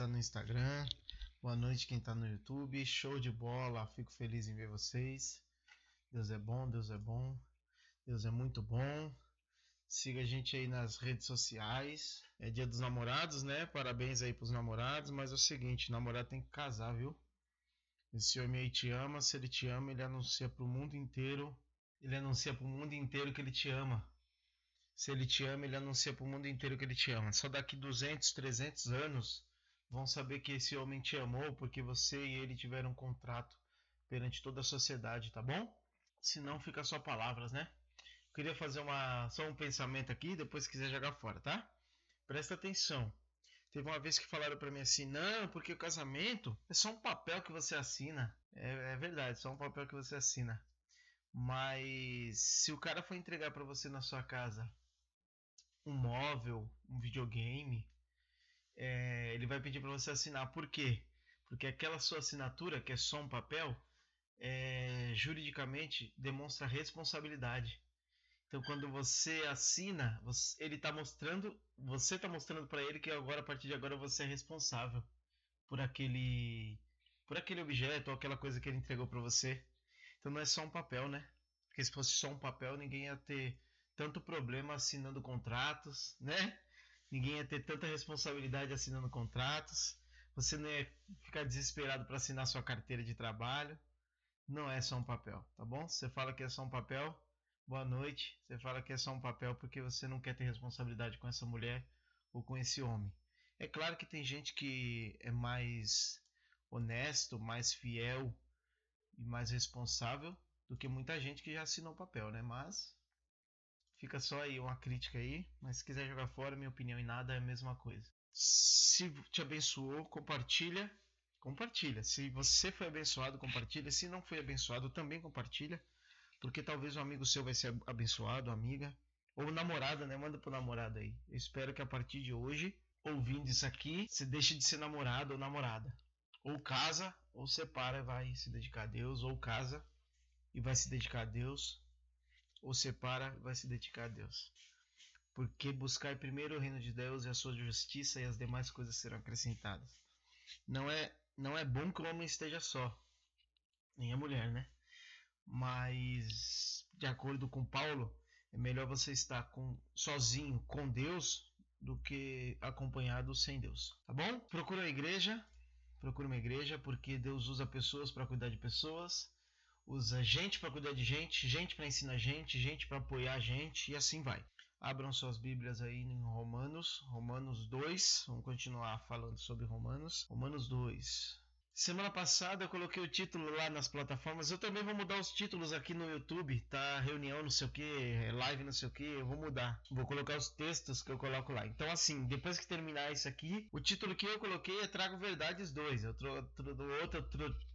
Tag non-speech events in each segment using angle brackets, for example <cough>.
está no Instagram. Boa noite quem está no YouTube. Show de bola. Fico feliz em ver vocês. Deus é bom, Deus é bom. Deus é muito bom. Siga a gente aí nas redes sociais. É dia dos namorados, né? Parabéns aí pros namorados. Mas é o seguinte, namorado tem que casar, viu? Esse homem aí te ama. Se ele te ama, ele anuncia pro mundo inteiro. Ele anuncia pro mundo inteiro que ele te ama. Se ele te ama, ele anuncia para o mundo inteiro que ele te ama. Só daqui 200, 300 anos vão saber que esse homem te amou porque você e ele tiveram um contrato perante toda a sociedade, tá bom? Se não, fica só palavras, né? Queria fazer uma, só um pensamento aqui, depois se quiser jogar fora, tá? Presta atenção. Teve uma vez que falaram para mim assim: não, porque o casamento é só um papel que você assina. É, é verdade, só um papel que você assina. Mas se o cara for entregar para você na sua casa um móvel, um videogame, é, ele vai pedir para você assinar. Por quê? Porque aquela sua assinatura, que é só um papel, é, juridicamente demonstra responsabilidade. Então, quando você assina, você, ele está mostrando, você está mostrando para ele que agora, a partir de agora, você é responsável por aquele, por aquele objeto ou aquela coisa que ele entregou para você. Então, não é só um papel, né? Porque se fosse só um papel, ninguém ia ter tanto problema assinando contratos, né? Ninguém ia ter tanta responsabilidade assinando contratos. Você não ia ficar desesperado para assinar sua carteira de trabalho. Não é só um papel, tá bom? Você fala que é só um papel, boa noite. Você fala que é só um papel porque você não quer ter responsabilidade com essa mulher ou com esse homem. É claro que tem gente que é mais honesto, mais fiel e mais responsável do que muita gente que já assinou papel, né? Mas Fica só aí uma crítica aí, mas se quiser jogar fora, minha opinião em nada é a mesma coisa. Se te abençoou, compartilha. Compartilha. Se você foi abençoado, compartilha. Se não foi abençoado, também compartilha. Porque talvez um amigo seu vai ser abençoado, amiga. Ou namorada, né? Manda pro namorado aí. Eu espero que a partir de hoje, ouvindo isso aqui, você deixe de ser namorado ou namorada. Ou casa, ou separa e vai se dedicar a Deus. Ou casa e vai se dedicar a Deus ou separa, vai se dedicar a Deus. Porque buscar primeiro o reino de Deus e a sua justiça e as demais coisas serão acrescentadas. Não é, não é bom que o homem esteja só, nem a mulher, né? Mas de acordo com Paulo, é melhor você estar com sozinho com Deus do que acompanhado sem Deus, tá bom? Procura a igreja, procura uma igreja porque Deus usa pessoas para cuidar de pessoas usa gente para cuidar de gente, gente para ensinar gente, gente para apoiar a gente e assim vai. Abram suas Bíblias aí em Romanos, Romanos 2. Vamos continuar falando sobre Romanos. Romanos 2. Semana passada eu coloquei o título lá nas plataformas. Eu também vou mudar os títulos aqui no YouTube, tá? Reunião, não sei o que, live, não sei o que. Eu vou mudar. Vou colocar os textos que eu coloco lá. Então, assim, depois que terminar isso aqui, o título que eu coloquei é Trago Verdades 2. Eu tro, tro, do outro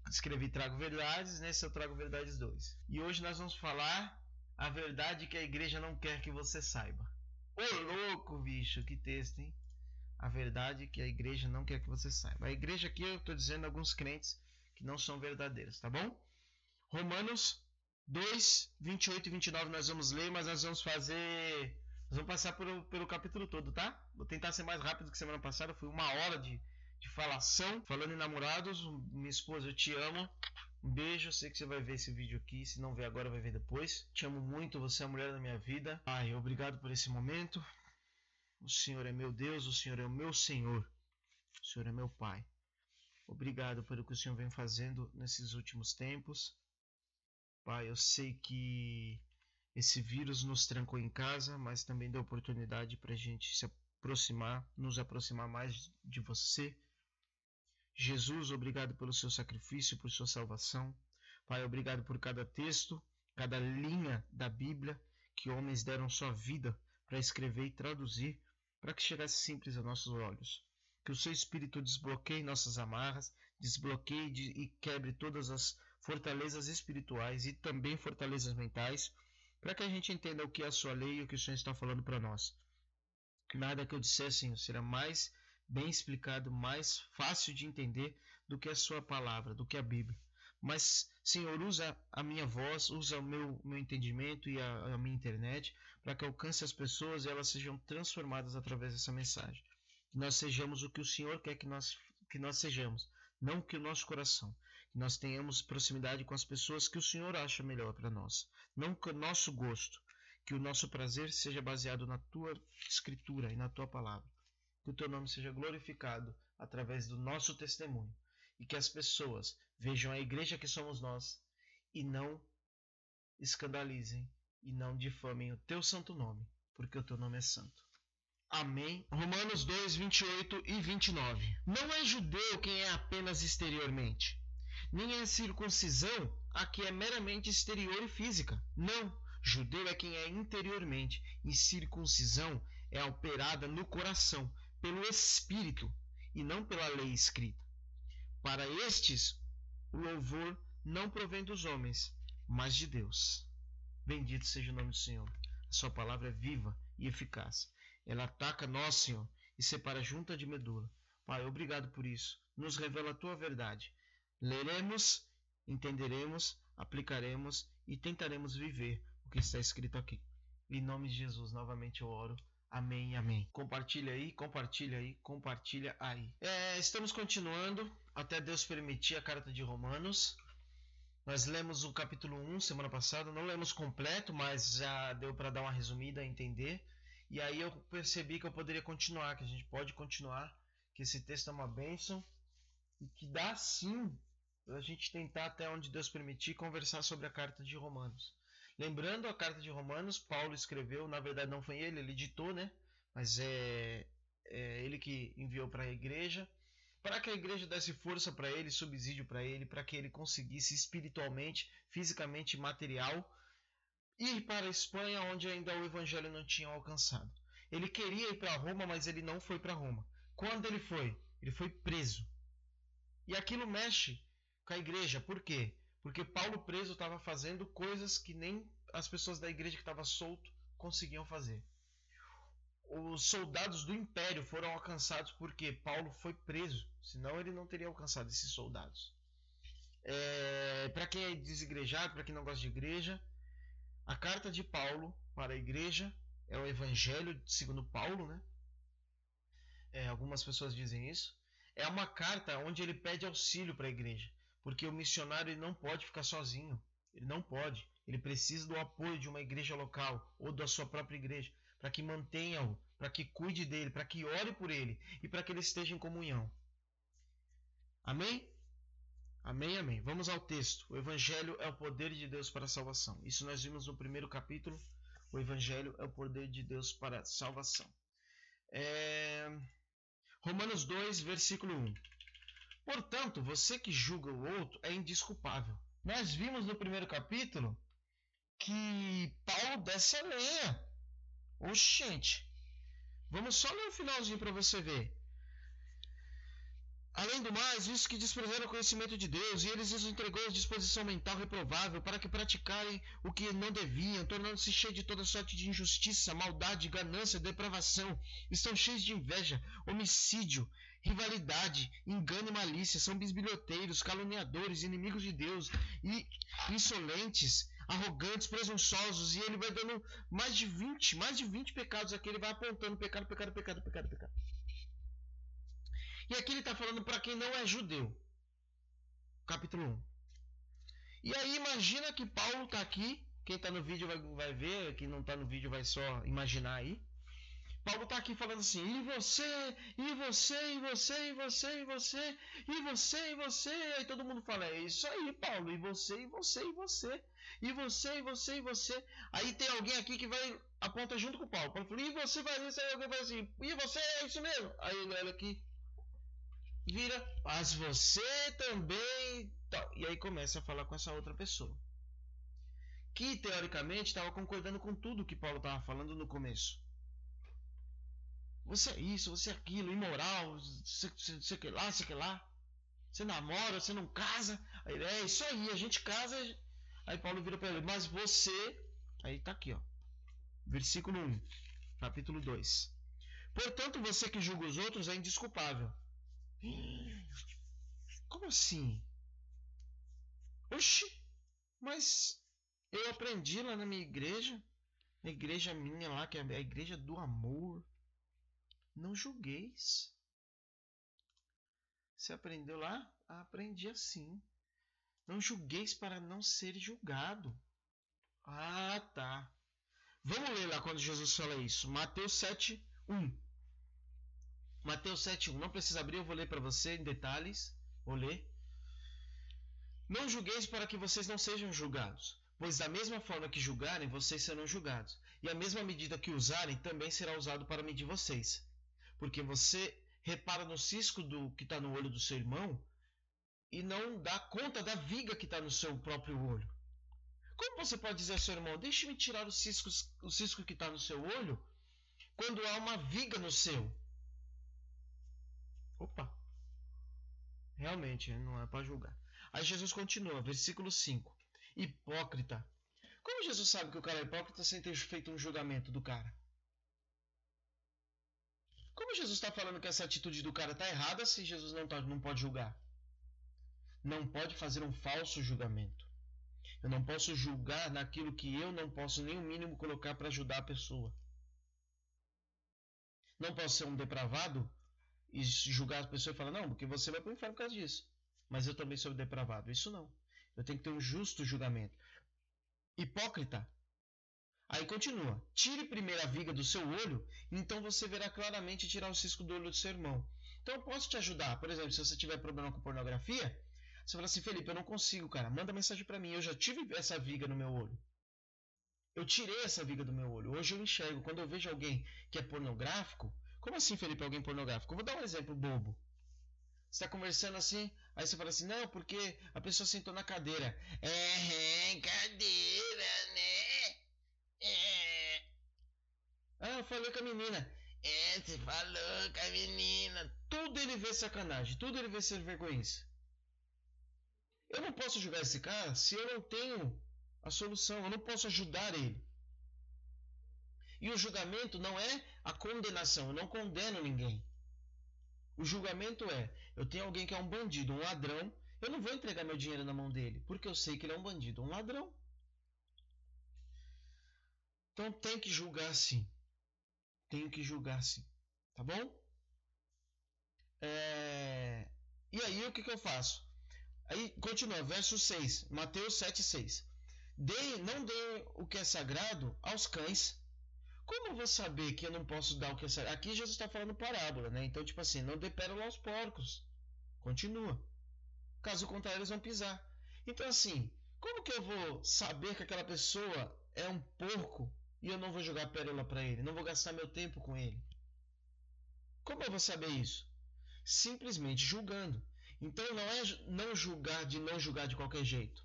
escrevi Trago Verdades, nesse eu trago Verdades 2. E hoje nós vamos falar a verdade que a igreja não quer que você saiba. Ô louco, bicho, que texto, hein? a verdade que a igreja não quer que você saiba. A igreja aqui eu estou dizendo alguns crentes que não são verdadeiros, tá bom? Romanos 2, 28 e 29 nós vamos ler, mas nós vamos fazer. Nós vamos passar pelo, pelo capítulo todo, tá? Vou tentar ser mais rápido que semana passada. Foi uma hora de, de falação. Falando em namorados, minha esposa, eu te amo. Um beijo, sei que você vai ver esse vídeo aqui. Se não ver agora, vai ver depois. Te amo muito, você é a mulher da minha vida. Ai, obrigado por esse momento. O Senhor é meu Deus, o Senhor é o meu Senhor, o Senhor é meu Pai. Obrigado pelo que o Senhor vem fazendo nesses últimos tempos. Pai, eu sei que esse vírus nos trancou em casa, mas também deu oportunidade para a gente se aproximar, nos aproximar mais de você. Jesus, obrigado pelo seu sacrifício, por sua salvação. Pai, obrigado por cada texto, cada linha da Bíblia que homens deram sua vida para escrever e traduzir para que chegasse simples a nossos olhos. Que o seu Espírito desbloqueie nossas amarras, desbloqueie e quebre todas as fortalezas espirituais e também fortalezas mentais, para que a gente entenda o que é a sua lei e o que o Senhor está falando para nós. Nada que eu disser, Senhor, será mais bem explicado, mais fácil de entender do que a sua palavra, do que a Bíblia. Mas, Senhor, usa a minha voz, usa o meu, meu entendimento e a, a minha internet para que alcance as pessoas e elas sejam transformadas através dessa mensagem. Que nós sejamos o que o Senhor quer que nós que nós sejamos, não que o nosso coração, que nós tenhamos proximidade com as pessoas que o Senhor acha melhor para nós, não com o nosso gosto, que o nosso prazer seja baseado na tua escritura e na tua palavra. Que o teu nome seja glorificado através do nosso testemunho e que as pessoas vejam a igreja que somos nós e não escandalizem e não difamem o teu santo nome, porque o teu nome é santo. Amém. Romanos 2, 28 e 29. Não é judeu quem é apenas exteriormente, nem é circuncisão a que é meramente exterior e física. Não, judeu é quem é interiormente, e circuncisão é operada no coração, pelo Espírito, e não pela lei escrita. Para estes, o louvor não provém dos homens, mas de Deus. Bendito seja o nome do Senhor. A sua palavra é viva e eficaz ela ataca nós, Senhor, e separa junta de medula. Pai, obrigado por isso. Nos revela a tua verdade. Leremos, entenderemos, aplicaremos e tentaremos viver o que está escrito aqui. Em nome de Jesus, novamente eu oro. Amém, amém. Compartilha aí, compartilha aí, compartilha aí. É, estamos continuando até Deus permitir a carta de Romanos. Nós lemos o capítulo 1 semana passada, não lemos completo, mas já deu para dar uma resumida, entender. E aí eu percebi que eu poderia continuar, que a gente pode continuar, que esse texto é uma bênção e que dá sim a gente tentar até onde Deus permitir conversar sobre a carta de Romanos. Lembrando a carta de Romanos, Paulo escreveu, na verdade não foi ele, ele ditou, né? Mas é, é ele que enviou para a igreja, para que a igreja desse força para ele, subsídio para ele, para que ele conseguisse espiritualmente, fisicamente, material ir para a Espanha, onde ainda o evangelho não tinha alcançado. Ele queria ir para Roma, mas ele não foi para Roma. Quando ele foi? Ele foi preso. E aquilo mexe com a igreja. Por quê? Porque Paulo preso estava fazendo coisas que nem as pessoas da igreja que estavam solto conseguiam fazer. Os soldados do império foram alcançados porque Paulo foi preso, senão ele não teria alcançado esses soldados. É, para quem é desigrejado, para quem não gosta de igreja, a carta de Paulo para a igreja é o Evangelho segundo Paulo, né? É, algumas pessoas dizem isso. É uma carta onde ele pede auxílio para a igreja, porque o missionário ele não pode ficar sozinho. Ele não pode. Ele precisa do apoio de uma igreja local ou da sua própria igreja para que mantenha-o, para que cuide dele, para que ore por ele e para que ele esteja em comunhão. Amém? Amém, amém. Vamos ao texto. O Evangelho é o poder de Deus para a salvação. Isso nós vimos no primeiro capítulo. O Evangelho é o poder de Deus para a salvação. É... Romanos 2, versículo 1. Portanto, você que julga o outro é indisculpável. Nós vimos no primeiro capítulo que Paulo desce a lenha. Oxente. Vamos só ler o finalzinho para você ver. Além do mais, visto que desprezaram o conhecimento de Deus, e eles os entregou à disposição mental reprovável para que praticarem o que não deviam, tornando-se cheios de toda sorte de injustiça, maldade, ganância, depravação. Estão cheios de inveja, homicídio, rivalidade, engano e malícia. São bisbilhoteiros, caluniadores, inimigos de Deus e insolentes, arrogantes, presunçosos. E ele vai dando mais de 20, mais de 20 pecados aqui. Ele vai apontando pecado, pecado, pecado, pecado, pecado. E aqui ele está falando para quem não é judeu. Capítulo 1. E aí imagina que Paulo está aqui. Quem está no vídeo vai, vai ver, quem não está no vídeo vai só imaginar aí. Paulo está aqui falando assim: e você, e você, e você, e você, e você, e você, e você. Aí todo mundo fala: é isso aí, Paulo, e você, e você, e você, e você, e você, e você. Aí tem alguém aqui que vai aponta junto com o Paulo. Paulo fala: e você vai isso aí alguém vai assim: e você é isso mesmo. Aí ele olha aqui: vira, mas você também. E aí começa a falar com essa outra pessoa. Que teoricamente estava concordando com tudo que Paulo estava falando no começo. Você é isso, você é aquilo, imoral, você que lá, você que lá. Você namora, você não casa. Aí é isso aí, a gente casa. Aí Paulo vira para ele, mas você. Aí tá aqui, ó. Versículo 1, capítulo 2. Portanto, você que julga os outros é indisculpável como assim? Oxi, mas eu aprendi lá na minha igreja, na igreja minha lá, que é a igreja do amor. Não julgueis. Você aprendeu lá? Ah, aprendi assim. Não julgueis para não ser julgado. Ah, tá. Vamos ler lá quando Jesus fala isso. Mateus 7, 1. Mateus 7, 1. Não precisa abrir, eu vou ler para você em detalhes. Vou ler. Não julgueis para que vocês não sejam julgados, pois da mesma forma que julgarem, vocês serão julgados, e a mesma medida que usarem também será usado para medir vocês. Porque você repara no cisco do que está no olho do seu irmão e não dá conta da viga que está no seu próprio olho. Como você pode dizer ao seu irmão, deixe-me tirar o cisco, o cisco que está no seu olho, quando há uma viga no seu? Opa! Realmente, não é para julgar. Aí Jesus continua, versículo 5. Hipócrita. Como Jesus sabe que o cara é hipócrita sem ter feito um julgamento do cara? Como Jesus está falando que essa atitude do cara está errada se Jesus não, tá, não pode julgar? Não pode fazer um falso julgamento. Eu não posso julgar naquilo que eu não posso nem o mínimo colocar para ajudar a pessoa. Não posso ser um depravado e julgar a pessoa e falar, não, porque você vai para o inferno por causa disso. Mas eu também sou depravado. Isso não. Eu tenho que ter um justo julgamento. Hipócrita. Aí continua. Tire primeiro a viga do seu olho, então você verá claramente tirar o cisco do olho do seu irmão. Então eu posso te ajudar. Por exemplo, se você tiver problema com pornografia, você fala assim, Felipe, eu não consigo, cara. Manda mensagem para mim. Eu já tive essa viga no meu olho. Eu tirei essa viga do meu olho. Hoje eu enxergo. Quando eu vejo alguém que é pornográfico. Como assim, Felipe, alguém pornográfico? Eu vou dar um exemplo bobo. Você está conversando assim, aí você fala assim, não, porque a pessoa sentou na cadeira. É, cadeira, né? É. Ah, falou com a menina. É, você falou com a menina. Tudo ele vê sacanagem, tudo ele vê ser vergonhice. Eu não posso julgar esse cara se eu não tenho a solução, eu não posso ajudar ele. E o julgamento não é a condenação, eu não condeno ninguém. O julgamento é: eu tenho alguém que é um bandido, um ladrão, eu não vou entregar meu dinheiro na mão dele, porque eu sei que ele é um bandido, um ladrão. Então tem que julgar sim. Tenho que julgar sim. Tá bom? É... E aí o que, que eu faço? Aí continua, verso 6, Mateus 7, 6. Dê, não dê o que é sagrado aos cães. Como eu vou saber que eu não posso dar o que é sagrado? Aqui Jesus está falando parábola, né? Então, tipo assim, não dê pérola aos porcos. Continua. Caso contrário, eles vão pisar. Então, assim, como que eu vou saber que aquela pessoa é um porco e eu não vou jogar pérola para ele? Não vou gastar meu tempo com ele? Como eu vou saber isso? Simplesmente julgando. Então não é não julgar de não julgar de qualquer jeito.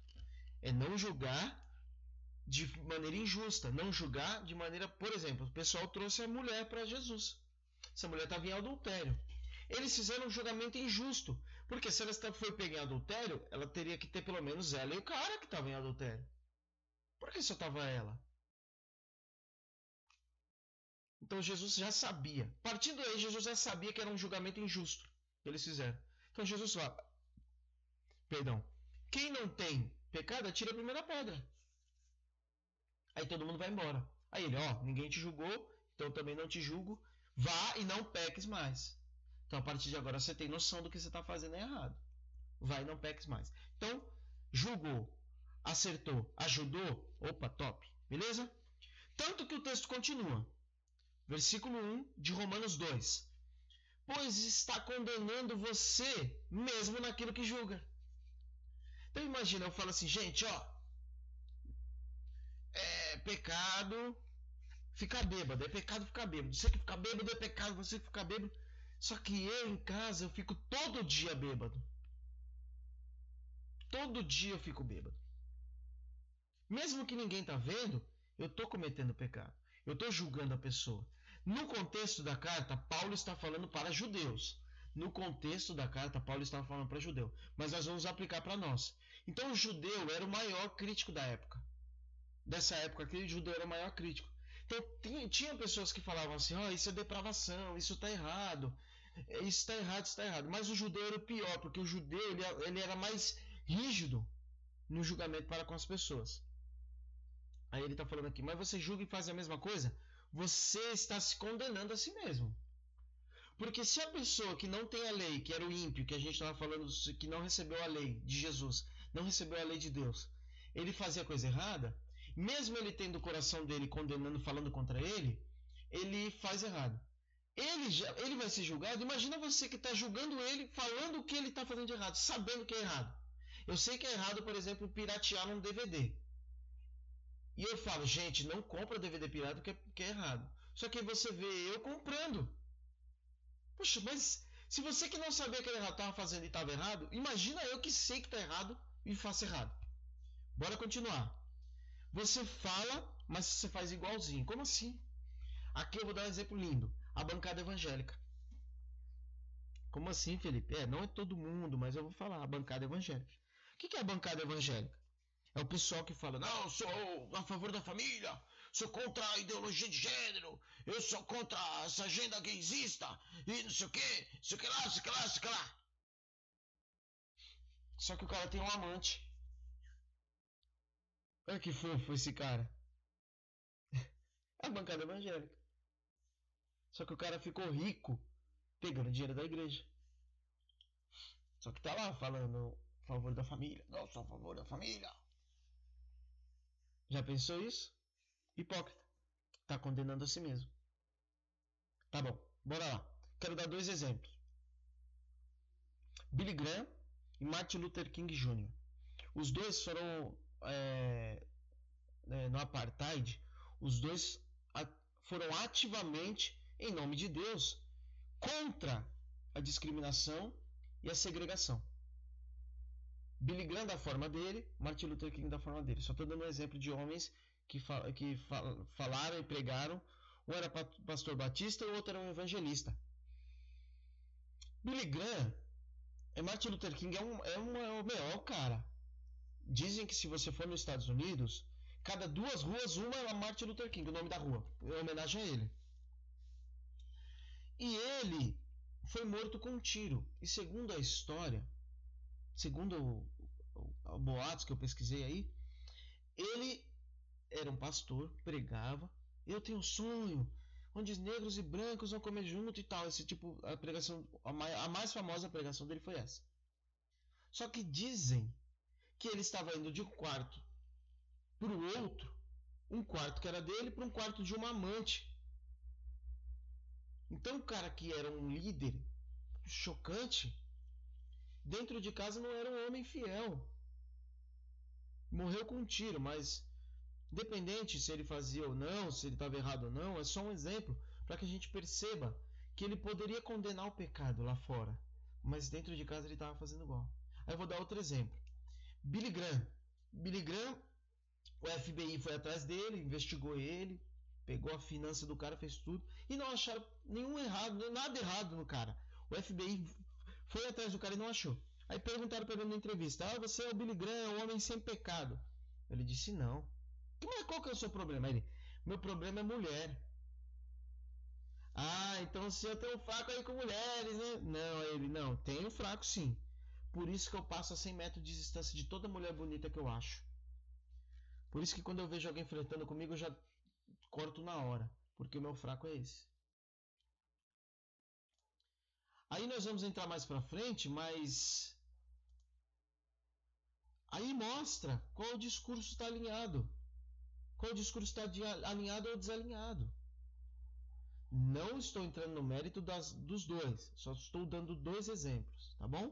É não julgar de maneira injusta, não julgar de maneira, por exemplo, o pessoal trouxe a mulher para Jesus. Essa mulher estava em adultério. Eles fizeram um julgamento injusto, porque se ela foi pega em adultério, ela teria que ter pelo menos ela e o cara que estava em adultério. Por que só estava ela? Então Jesus já sabia. Partindo daí, Jesus já sabia que era um julgamento injusto que eles fizeram. Então Jesus fala: Perdão. Quem não tem pecado, atira a primeira pedra. Aí todo mundo vai embora. Aí ele, ó, ninguém te julgou, então também não te julgo. Vá e não peques mais. Então a partir de agora você tem noção do que você está fazendo é errado. Vai e não peques mais. Então, julgou, acertou, ajudou. Opa, top. Beleza? Tanto que o texto continua. Versículo 1 de Romanos 2 pois está condenando você mesmo naquilo que julga. Então imagina, eu falo assim, gente, ó, é pecado ficar bêbado, é pecado ficar bêbado. Você que ficar bêbado é pecado, você que ficar bêbado. Só que eu em casa eu fico todo dia bêbado. Todo dia eu fico bêbado. Mesmo que ninguém tá vendo, eu tô cometendo pecado. Eu tô julgando a pessoa. No contexto da carta, Paulo está falando para judeus. No contexto da carta, Paulo estava falando para judeu. Mas nós vamos aplicar para nós. Então, o judeu era o maior crítico da época. Dessa época, aquele judeu era o maior crítico. Então, tinha, pessoas que falavam assim: oh, isso é depravação, isso está errado, isso está errado, isso está errado. Mas o judeu era o pior, porque o judeu ele, ele era mais rígido no julgamento para com as pessoas. Aí ele está falando aqui: mas você julga e faz a mesma coisa? Você está se condenando a si mesmo. Porque se a pessoa que não tem a lei, que era o ímpio, que a gente estava falando, que não recebeu a lei de Jesus, não recebeu a lei de Deus, ele fazia coisa errada, mesmo ele tendo o coração dele condenando, falando contra ele, ele faz errado. Ele, já, ele vai ser julgado. Imagina você que está julgando ele, falando o que ele está fazendo de errado, sabendo que é errado. Eu sei que é errado, por exemplo, piratear um DVD. E eu falo, gente, não compra DVD pirata porque, porque é errado. Só que você vê eu comprando. Poxa, mas se você que não sabia que ele estava fazendo e estava errado, imagina eu que sei que está errado e faço errado. Bora continuar. Você fala, mas você faz igualzinho. Como assim? Aqui eu vou dar um exemplo lindo. A bancada evangélica. Como assim, Felipe? É, não é todo mundo, mas eu vou falar. A bancada evangélica. O que é a bancada evangélica? É o pessoal que fala, não, sou a favor da família, sou contra a ideologia de gênero, eu sou contra essa agenda gaysista, e não sei o que, sei o que lá, sei o que lá, sei o que lá. Só que o cara tem um amante. Olha que fofo esse cara. <laughs> É a bancada evangélica. Só que o cara ficou rico pegando dinheiro da igreja. Só que tá lá falando a favor da família. Não, sou a favor da família. Já pensou isso? Hipócrita. Tá condenando a si mesmo. Tá bom, bora lá. Quero dar dois exemplos. Billy Graham e Martin Luther King Jr. Os dois foram é, é, no apartheid. Os dois foram ativamente, em nome de Deus, contra a discriminação e a segregação. Billy Graham da forma dele, Martin Luther King da forma dele. Só estou dando um exemplo de homens que, fal que fal falaram e pregaram. Um era pastor batista e o outro era um evangelista. Billy Graham, é Martin Luther King é um, é um, é cara. Dizem que se você for nos Estados Unidos, cada duas ruas, uma é Martin Luther King, o nome da rua, em homenagem a ele. E ele foi morto com um tiro. E segundo a história, segundo o, o, o boatos que eu pesquisei aí, ele era um pastor, pregava. Eu tenho um sonho onde negros e brancos vão comer junto e tal. Esse tipo, a pregação, a mais, a mais famosa pregação dele foi essa. Só que dizem que ele estava indo de um quarto para o outro, um quarto que era dele para um quarto de uma amante. Então o cara que era um líder chocante dentro de casa não era um homem fiel. Morreu com um tiro, mas independente se ele fazia ou não, se ele estava errado ou não, é só um exemplo para que a gente perceba que ele poderia condenar o pecado lá fora, mas dentro de casa ele estava fazendo igual. Aí eu vou dar outro exemplo. Billy Graham. Billy Graham, o FBI foi atrás dele, investigou ele, pegou a finança do cara, fez tudo e não acharam nenhum errado, nada errado no cara. O FBI foi atrás do cara e não achou. Aí perguntaram para ele na entrevista: Ah, você é o Billy Graham, um homem sem pecado. Ele disse: Não. Mas qual que é o seu problema? Ele: Meu problema é mulher. Ah, então o senhor tem um fraco aí com mulheres, né? Não, ele: Não, tenho fraco sim. Por isso que eu passo a 100 metros de distância de toda mulher bonita que eu acho. Por isso que quando eu vejo alguém flertando comigo, eu já corto na hora. Porque o meu fraco é esse. Aí nós vamos entrar mais para frente, mas aí mostra qual discurso está alinhado, qual discurso está alinhado ou desalinhado. Não estou entrando no mérito das, dos dois, só estou dando dois exemplos, tá bom?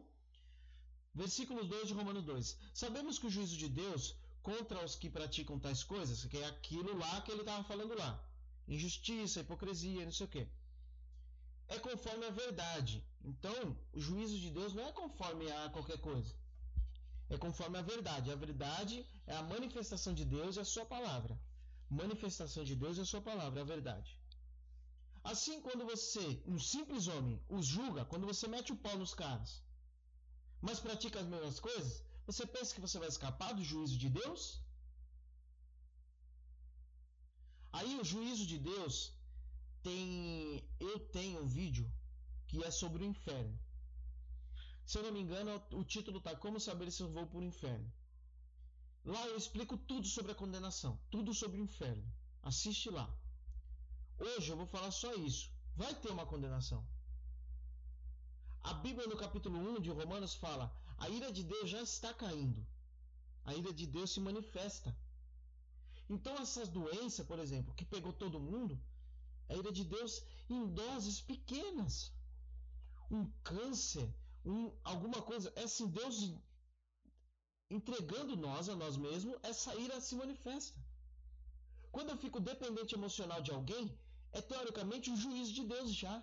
Versículo 2 de Romano 2. Sabemos que o juízo de Deus contra os que praticam tais coisas, que é aquilo lá que ele estava falando lá, injustiça, hipocrisia, não sei o quê é conforme a verdade. Então, o juízo de Deus não é conforme a qualquer coisa. É conforme a verdade. A verdade é a manifestação de Deus e a sua palavra. Manifestação de Deus e a sua palavra, a verdade. Assim, quando você, um simples homem, os julga, quando você mete o pau nos caras, mas pratica as mesmas coisas, você pensa que você vai escapar do juízo de Deus? Aí o juízo de Deus tem eu tenho um vídeo que é sobre o inferno. Se eu não me engano, o título tá Como saber se eu vou para o inferno. Lá eu explico tudo sobre a condenação, tudo sobre o inferno. Assiste lá. Hoje eu vou falar só isso. Vai ter uma condenação. A Bíblia no capítulo 1 de Romanos fala: a ira de Deus já está caindo. A ira de Deus se manifesta. Então essas doenças, por exemplo, que pegou todo mundo, a ira de Deus em doses pequenas. Um câncer, um, alguma coisa, é assim, Deus entregando nós a nós mesmos, essa ira se manifesta. Quando eu fico dependente emocional de alguém, é teoricamente o juízo de Deus já.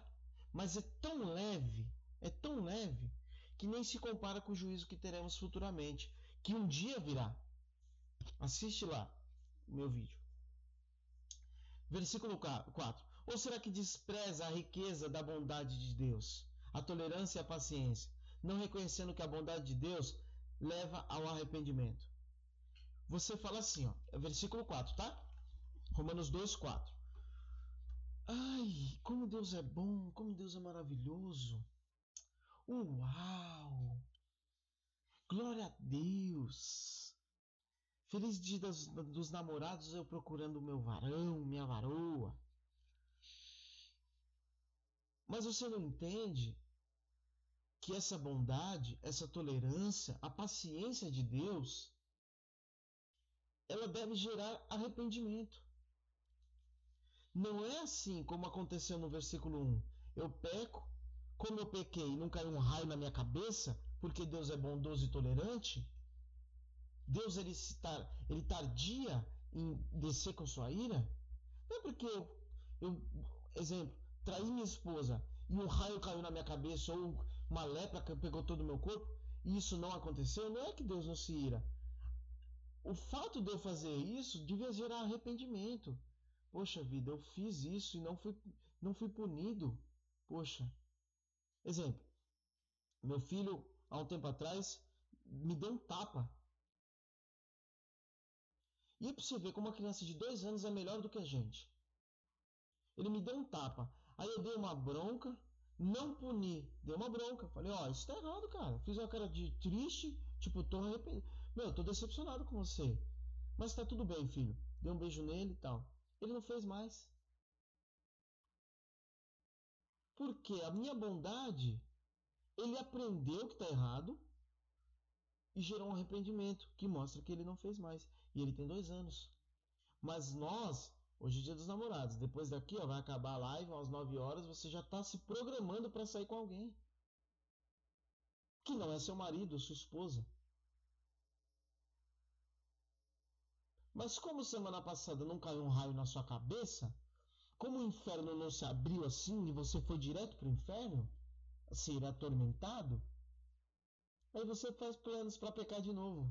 Mas é tão leve, é tão leve, que nem se compara com o juízo que teremos futuramente, que um dia virá. Assiste lá o meu vídeo. Versículo 4. Ou será que despreza a riqueza da bondade de Deus, a tolerância e a paciência, não reconhecendo que a bondade de Deus leva ao arrependimento? Você fala assim, ó, é versículo 4, tá? Romanos 2, 4. Ai, como Deus é bom, como Deus é maravilhoso. Uau! Glória a Deus! Feliz dia dos, dos namorados, eu procurando o meu varão, minha varoa. Mas você não entende que essa bondade, essa tolerância, a paciência de Deus, ela deve gerar arrependimento. Não é assim como aconteceu no versículo 1. Eu peco, como eu pequei não caiu um raio na minha cabeça, porque Deus é bondoso e tolerante. Deus ele, ele tardia em descer com sua ira. Não é porque eu, eu, exemplo, traí minha esposa e um raio caiu na minha cabeça ou uma lepra pegou todo o meu corpo e isso não aconteceu. Não é que Deus não se ira. O fato de eu fazer isso devia gerar arrependimento. Poxa vida, eu fiz isso e não fui, não fui punido. Poxa. Exemplo. Meu filho, há um tempo atrás, me deu um tapa. E é para você ver como uma criança de dois anos é melhor do que a gente. Ele me deu um tapa. Aí eu dei uma bronca, não puni, dei uma bronca. Falei, ó, oh, isso tá errado, cara. Fiz uma cara de triste, tipo, tô arrependido. Meu, tô decepcionado com você. Mas tá tudo bem, filho. Dei um beijo nele e tal. Ele não fez mais. Porque a minha bondade, ele aprendeu que está errado e gerou um arrependimento que mostra que ele não fez mais. E ele tem dois anos. Mas nós, hoje é dia dos namorados, depois daqui ó, vai acabar a live às 9 horas, você já está se programando para sair com alguém. Que não é seu marido, sua esposa. Mas como semana passada não caiu um raio na sua cabeça, como o inferno não se abriu assim e você foi direto para o inferno, ser atormentado, aí você faz planos para pecar de novo.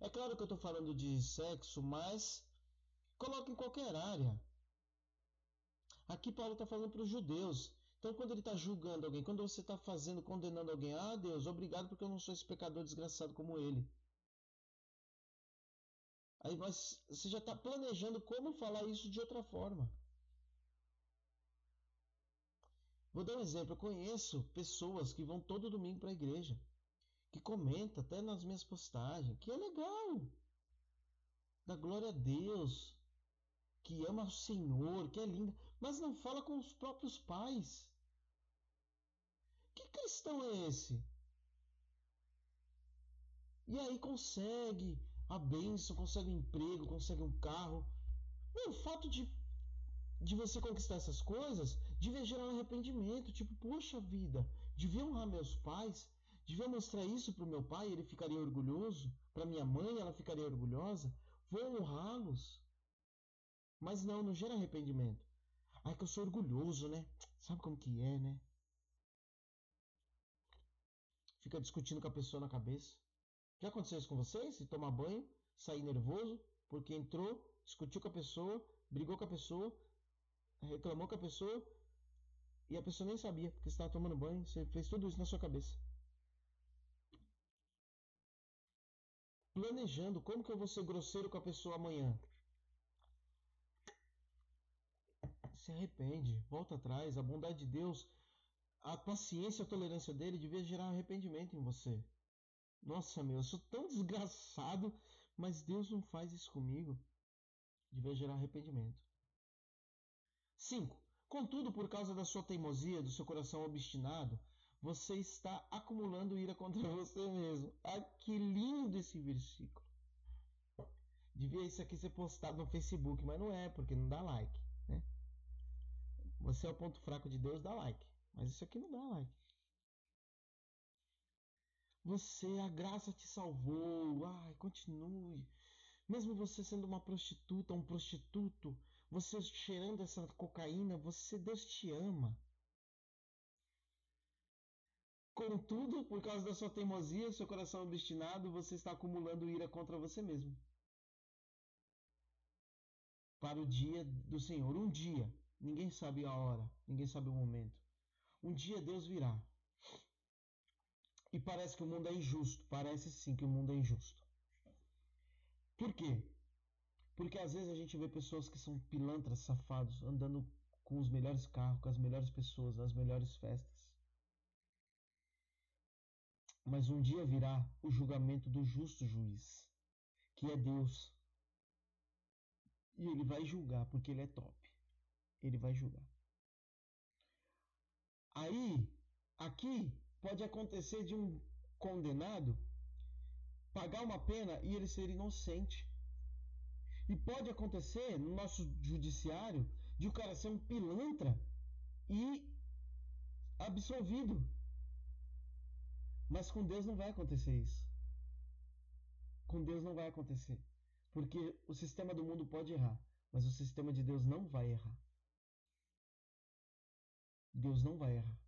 É claro que eu estou falando de sexo, mas coloque em qualquer área. Aqui Paulo está falando para os judeus. Então, quando ele está julgando alguém, quando você está fazendo, condenando alguém, ah, Deus, obrigado porque eu não sou esse pecador desgraçado como ele. Aí você já está planejando como falar isso de outra forma. Vou dar um exemplo. Eu conheço pessoas que vão todo domingo para a igreja, que comenta até nas minhas postagens, que é legal, dá glória a Deus, que ama o Senhor, que é linda, mas não fala com os próprios pais. Que cristão é esse? E aí consegue a bênção, consegue um emprego, consegue um carro. o fato de, de você conquistar essas coisas devia gerar um arrependimento. Tipo, poxa vida, devia honrar meus pais, devia mostrar isso para o meu pai, ele ficaria orgulhoso. Para minha mãe, ela ficaria orgulhosa. Vou honrá-los. Mas não, não gera arrependimento. Ai, que eu sou orgulhoso, né? Sabe como que é, né? Fica discutindo com a pessoa na cabeça. Já aconteceu isso com vocês? Se tomar banho, sair nervoso, porque entrou, discutiu com a pessoa, brigou com a pessoa, reclamou com a pessoa e a pessoa nem sabia, porque estava tomando banho, você fez tudo isso na sua cabeça. Planejando como que eu vou ser grosseiro com a pessoa amanhã. Se arrepende, volta atrás, a bondade de Deus, a paciência, a tolerância dele devia gerar arrependimento em você. Nossa, meu, eu sou tão desgraçado, mas Deus não faz isso comigo. Devia gerar arrependimento. 5. Contudo, por causa da sua teimosia, do seu coração obstinado, você está acumulando ira contra <laughs> você mesmo. Ah, que lindo esse versículo. Devia isso aqui ser postado no Facebook, mas não é, porque não dá like. Você é o ponto fraco de Deus, dá like. Mas isso aqui não dá like. Você, a graça te salvou. Ai, continue. Mesmo você sendo uma prostituta, um prostituto, você cheirando essa cocaína, você Deus te ama. Contudo, por causa da sua teimosia, seu coração obstinado, você está acumulando ira contra você mesmo. Para o dia do Senhor, um dia, ninguém sabe a hora, ninguém sabe o momento. Um dia Deus virá. E parece que o mundo é injusto, parece sim que o mundo é injusto. Por quê? Porque às vezes a gente vê pessoas que são pilantras, safados, andando com os melhores carros, com as melhores pessoas, nas melhores festas. Mas um dia virá o julgamento do justo juiz, que é Deus. E ele vai julgar, porque ele é top. Ele vai julgar. Aí, aqui, pode acontecer de um condenado pagar uma pena e ele ser inocente. E pode acontecer no nosso judiciário de o cara ser um pilantra e absolvido. Mas com Deus não vai acontecer isso. Com Deus não vai acontecer. Porque o sistema do mundo pode errar, mas o sistema de Deus não vai errar. Deus não vai errar.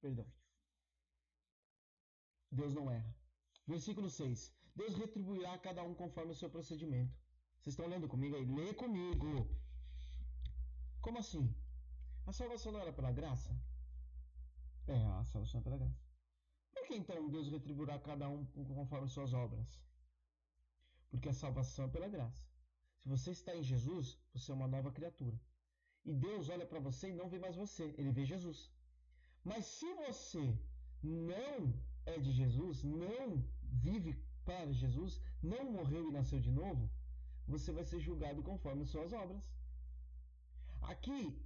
Perdão. Deus não erra. Versículo 6. Deus retribuirá a cada um conforme o seu procedimento. Vocês estão lendo comigo aí? Lê comigo. Como assim? A salvação não era pela graça? É, a salvação é pela graça. Que então Deus retribuirá cada um conforme suas obras? Porque a salvação é pela graça. Se você está em Jesus, você é uma nova criatura. E Deus olha para você e não vê mais você, ele vê Jesus. Mas se você não é de Jesus, não vive para Jesus, não morreu e nasceu de novo, você vai ser julgado conforme suas obras. Aqui,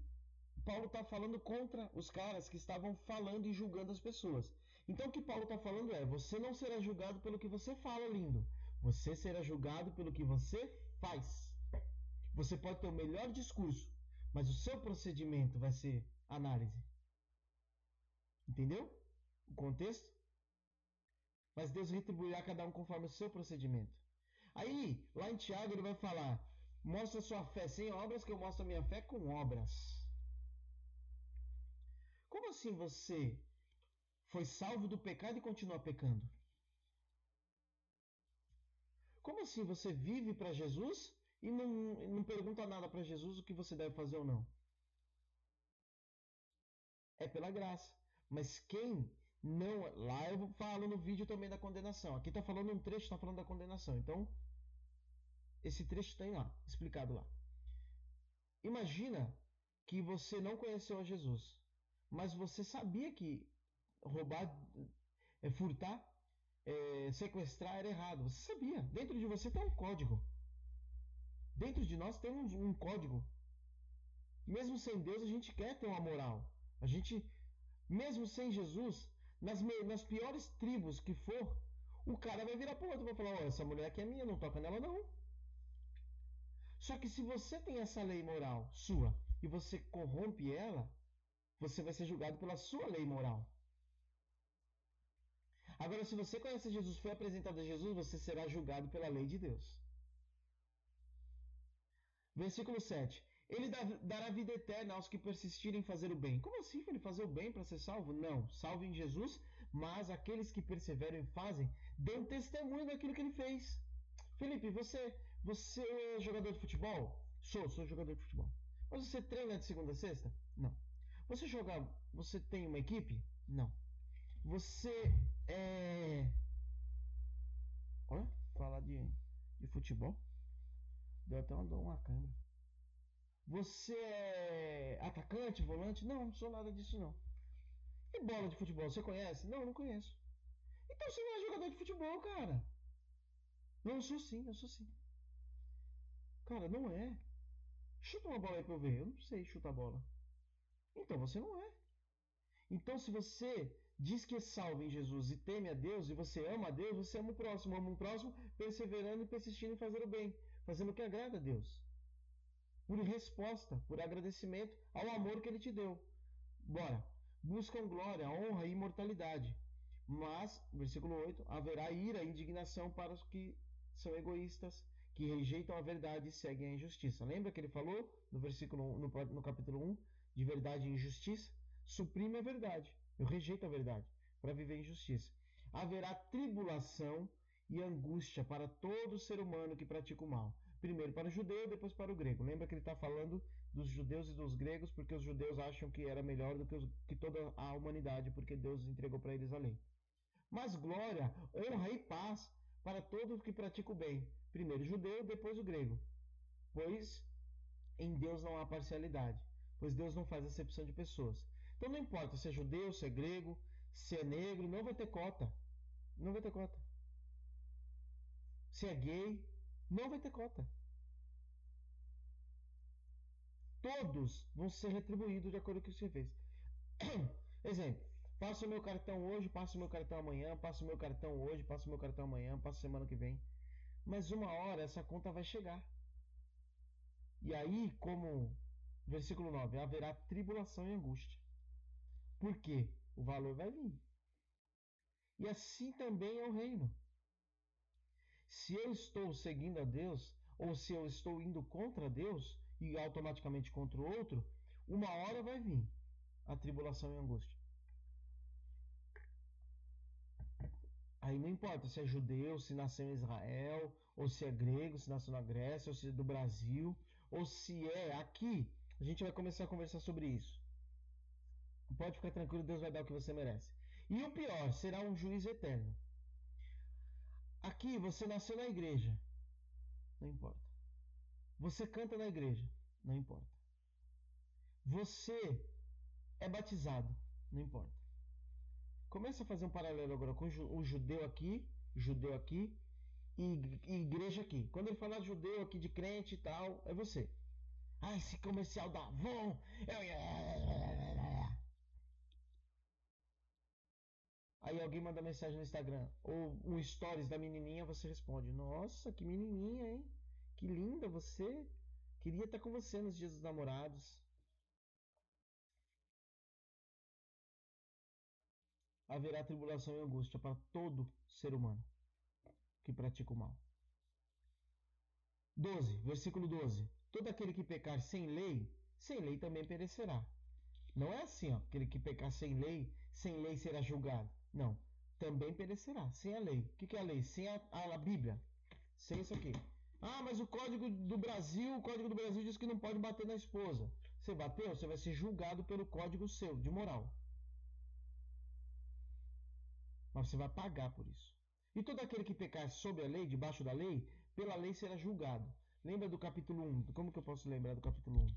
Paulo está falando contra os caras que estavam falando e julgando as pessoas. Então, o que Paulo está falando é: você não será julgado pelo que você fala, lindo. Você será julgado pelo que você faz. Você pode ter o melhor discurso, mas o seu procedimento vai ser análise. Entendeu? O contexto? Mas Deus retribuirá cada um conforme o seu procedimento. Aí, lá em Tiago, ele vai falar: Mostra sua fé sem obras, que eu mostro a minha fé com obras. Como assim você foi salvo do pecado e continua pecando? Como assim você vive para Jesus e não, não pergunta nada para Jesus o que você deve fazer ou não? É pela graça. Mas quem não. Lá eu falo no vídeo também da condenação. Aqui está falando um trecho, está falando da condenação. Então, esse trecho tem lá, explicado lá. Imagina que você não conheceu a Jesus, mas você sabia que roubar, é, furtar, é, sequestrar era errado. Você sabia. Dentro de você tem um código. Dentro de nós tem um, um código. Mesmo sem Deus, a gente quer ter uma moral. A gente, mesmo sem Jesus, nas, nas piores tribos que for, o cara vai virar pro outro e vai falar: essa mulher aqui é minha, não toca nela não. Só que se você tem essa lei moral sua e você corrompe ela, você vai ser julgado pela sua lei moral. Agora, se você conhece Jesus, foi apresentado a Jesus, você será julgado pela lei de Deus. Versículo 7. Ele dará vida eterna aos que persistirem em fazer o bem. Como assim, ele fazer o bem para ser salvo? Não. Salvo em Jesus, mas aqueles que perseveram e fazem, dão testemunho daquilo que ele fez. Felipe, você, você é jogador de futebol? Sou, sou jogador de futebol. Mas você treina de segunda a sexta? Não. Você joga, você tem uma equipe? Não. Você é. Olha, falar de, de futebol. Deu até uma, uma câmera. Você é atacante, volante? Não, não sou nada disso não. E bola de futebol, você conhece? Não, não conheço. Então você não é jogador de futebol, cara. Não, eu sou sim, eu sou sim. Cara, não é. Chuta uma bola aí pra eu ver. Eu não sei chutar bola. Então você não é. Então, se você diz que é salvo em Jesus e teme a Deus, e você ama a Deus, você ama o próximo, ama o próximo, perseverando e persistindo em fazer o bem, fazendo o que agrada a Deus. Por resposta, por agradecimento ao amor que Ele te deu. Bora. Buscam glória, honra e imortalidade. Mas, versículo 8, haverá ira e indignação para os que são egoístas, que rejeitam a verdade e seguem a injustiça. Lembra que ele falou no versículo no, no capítulo 1 de verdade e injustiça? Suprime a verdade. Eu rejeito a verdade para viver em justiça. Haverá tribulação e angústia para todo ser humano que pratica o mal. Primeiro para o judeu, depois para o grego. Lembra que ele está falando dos judeus e dos gregos, porque os judeus acham que era melhor do que, os, que toda a humanidade, porque Deus entregou para eles a lei. Mas glória, honra e paz para todos que praticam o bem. Primeiro o judeu, depois o grego. Pois em Deus não há parcialidade, pois Deus não faz acepção de pessoas. Então não importa se é judeu, se é grego, se é negro, não vai ter cota. Não vai ter cota. Se é gay, não vai ter cota. Todos vão ser retribuídos de acordo com o que você fez. <coughs> Exemplo. Passo o meu cartão hoje, passo o meu cartão amanhã, passo o meu cartão hoje, passo o meu cartão amanhã, passo semana que vem. Mas uma hora essa conta vai chegar. E aí, como versículo 9, haverá tribulação e angústia. Por quê? O valor vai vir. E assim também é o reino. Se eu estou seguindo a Deus, ou se eu estou indo contra Deus e automaticamente contra o outro, uma hora vai vir a tribulação e a angústia. Aí não importa se é judeu, se nasceu em Israel, ou se é grego, se nasceu na Grécia, ou se é do Brasil, ou se é aqui. A gente vai começar a conversar sobre isso. Pode ficar tranquilo, Deus vai dar o que você merece. E o pior, será um juiz eterno. Aqui você nasceu na igreja. Não importa. Você canta na igreja. Não importa. Você é batizado. Não importa. Começa a fazer um paralelo agora com o judeu aqui, judeu aqui e, igreja aqui. Quando ele falar judeu aqui de crente e tal, é você. Ah, esse comercial da Avon. Aí alguém manda mensagem no Instagram ou um stories da menininha, você responde: Nossa, que menininha, hein? Que linda você. Queria estar com você nos dias dos namorados. haverá tribulação e angústia para todo ser humano que pratica o mal. 12, versículo 12. Todo aquele que pecar sem lei, sem lei também perecerá. Não é assim, ó, aquele que pecar sem lei, sem lei será julgado. Não, também perecerá, sem a lei. O que, é a lei? Sem a, a, a Bíblia. Sem isso aqui. Ah, mas o Código do Brasil, o Código do Brasil diz que não pode bater na esposa. Você bateu, você vai ser julgado pelo código seu, de moral. mas você vai pagar por isso. E todo aquele que pecar sob a lei, debaixo da lei, pela lei será julgado. Lembra do capítulo 1? Como que eu posso lembrar do capítulo 1?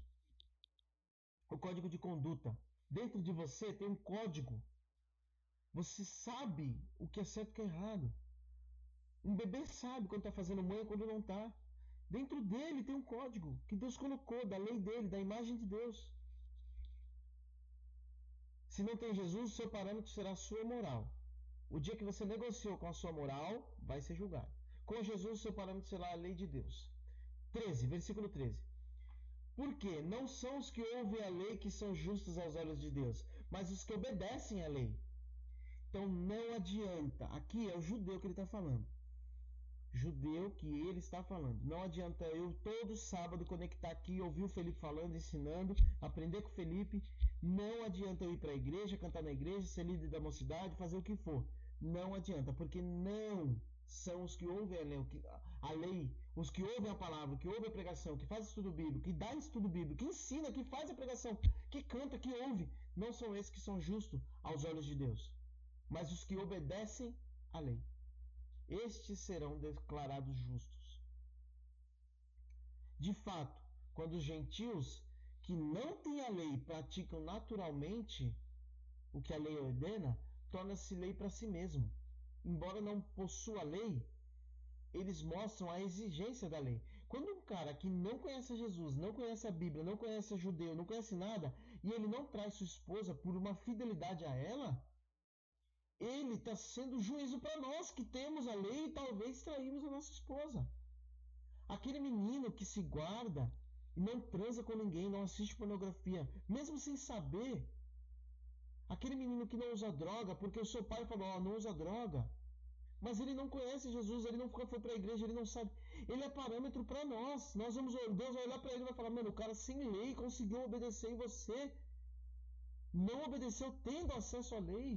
O código de conduta. Dentro de você tem um código. Você sabe o que é certo e o que é errado. Um bebê sabe quando está fazendo mãe e quando não está. Dentro dele tem um código que Deus colocou, da lei dele, da imagem de Deus. Se não tem Jesus, o seu parâmetro será a sua moral. O dia que você negociou com a sua moral, vai ser julgado. Com Jesus, seu parâmetro será a lei de Deus. 13, versículo 13. Porque não são os que ouvem a lei que são justos aos olhos de Deus, mas os que obedecem à lei. Então não adianta. Aqui é o judeu que ele está falando. Judeu que ele está falando. Não adianta eu todo sábado conectar aqui, ouvir o Felipe falando, ensinando, aprender com o Felipe não adianta eu ir para a igreja, cantar na igreja, ser líder da mocidade, fazer o que for. Não adianta, porque não são os que ouvem a lei, os que ouvem a palavra, que ouvem a pregação, que faz estudo bíblico, que dá estudo bíblico, que ensina, que faz a pregação, que canta, que ouve, não são esses que são justos aos olhos de Deus, mas os que obedecem à lei. Estes serão declarados justos. De fato, quando os gentios que não têm a lei praticam naturalmente o que a lei ordena, torna-se lei para si mesmo. embora não possua lei, eles mostram a exigência da lei. Quando um cara que não conhece Jesus, não conhece a Bíblia, não conhece judeu, não conhece nada, e ele não traz sua esposa por uma fidelidade a ela, ele está sendo juízo para nós que temos a lei e talvez traímos a nossa esposa. Aquele menino que se guarda e não transa com ninguém, não assiste pornografia, mesmo sem saber. Aquele menino que não usa droga porque o seu pai falou: oh, não usa droga. Mas ele não conhece Jesus, ele não foi para a igreja, ele não sabe. Ele é parâmetro para nós. Nós vamos, Deus vai olhar para ele e vai falar: mano, o cara sem lei conseguiu obedecer em você. Não obedeceu tendo acesso à lei.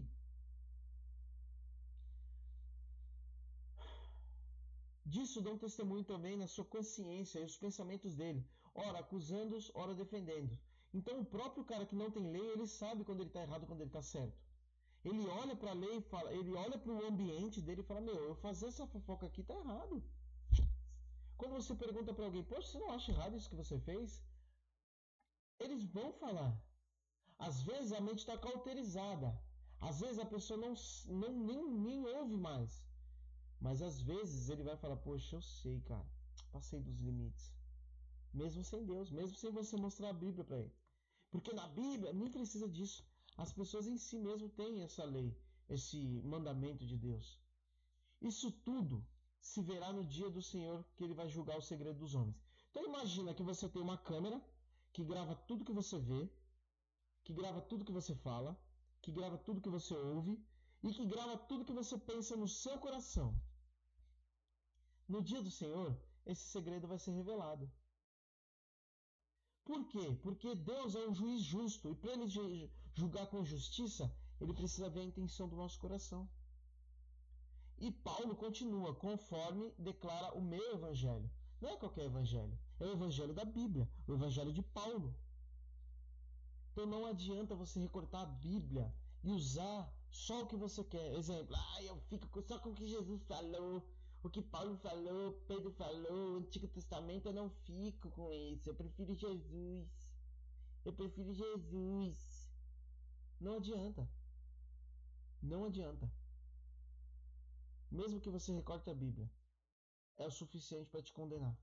Disso dão testemunho também na sua consciência e os pensamentos dele, ora acusando-os, ora defendendo. Então o próprio cara que não tem lei, ele sabe quando ele está errado, quando ele está certo. Ele olha para a lei, e fala, ele olha para o ambiente dele e fala: Meu, eu fazer essa fofoca aqui está errado. Quando você pergunta para alguém: Poxa, você não acha errado isso que você fez? Eles vão falar. Às vezes a mente está cauterizada. Às vezes a pessoa não, não nem, nem ouve mais. Mas às vezes ele vai falar: Poxa, eu sei, cara, passei dos limites. Mesmo sem Deus, mesmo sem você mostrar a Bíblia para ele. Porque na Bíblia nem precisa disso. As pessoas em si mesmo têm essa lei, esse mandamento de Deus. Isso tudo se verá no dia do Senhor que ele vai julgar o segredo dos homens. Então imagina que você tem uma câmera que grava tudo que você vê, que grava tudo que você fala, que grava tudo que você ouve e que grava tudo que você pensa no seu coração. No dia do Senhor, esse segredo vai ser revelado. Por quê? Porque Deus é um juiz justo e para ele julgar com justiça, ele precisa ver a intenção do nosso coração. E Paulo continua, conforme declara o meu evangelho. Não é qualquer evangelho, é o evangelho da Bíblia, o evangelho de Paulo. Então não adianta você recortar a Bíblia e usar só o que você quer. Exemplo, ah, eu fico só com o que Jesus falou o que Paulo falou, Pedro falou, o Antigo Testamento, eu não fico com isso. Eu prefiro Jesus. Eu prefiro Jesus. Não adianta. Não adianta. Mesmo que você recorte a Bíblia, é o suficiente para te condenar.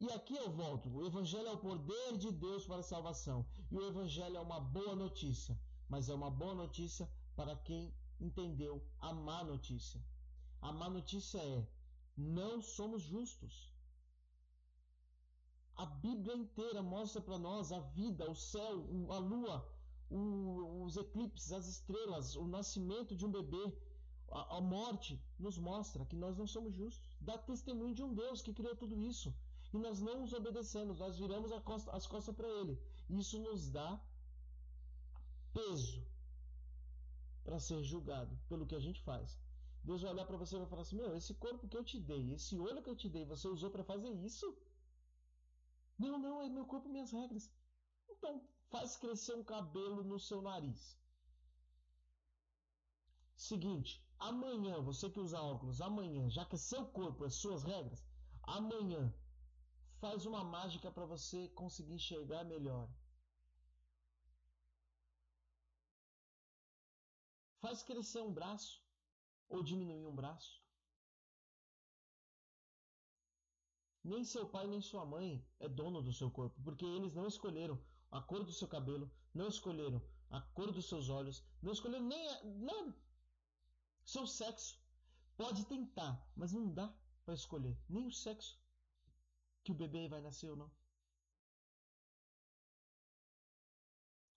E aqui eu volto. O Evangelho é o poder de Deus para a salvação. E o Evangelho é uma boa notícia. Mas é uma boa notícia para quem entendeu a má notícia. A má notícia é: não somos justos. A Bíblia inteira mostra para nós a vida, o céu, a lua, os eclipses, as estrelas, o nascimento de um bebê, a, morte, nos mostra que nós não somos justos. Dá testemunho de um Deus que criou tudo isso. E nós não os obedecemos, nós viramos costa, as costas para Ele. Isso nos dá peso para ser julgado pelo que a gente faz. Deus vai olhar para você e vai falar assim: Meu, esse corpo que eu te dei, esse olho que eu te dei, você usou para fazer isso? Não, não, é meu corpo, minhas regras. Então, faz crescer um cabelo no seu nariz. Seguinte, amanhã, você que usa óculos, amanhã, já que é seu corpo, é suas regras, amanhã, faz uma mágica para você conseguir enxergar melhor. Faz crescer um braço ou diminuir um braço. Nem seu pai nem sua mãe é dono do seu corpo, porque eles não escolheram a cor do seu cabelo, não escolheram a cor dos seus olhos, não escolheram nem a, nada. Seu sexo. Pode tentar, mas não dá para escolher nem o sexo que o bebê vai nascer ou não.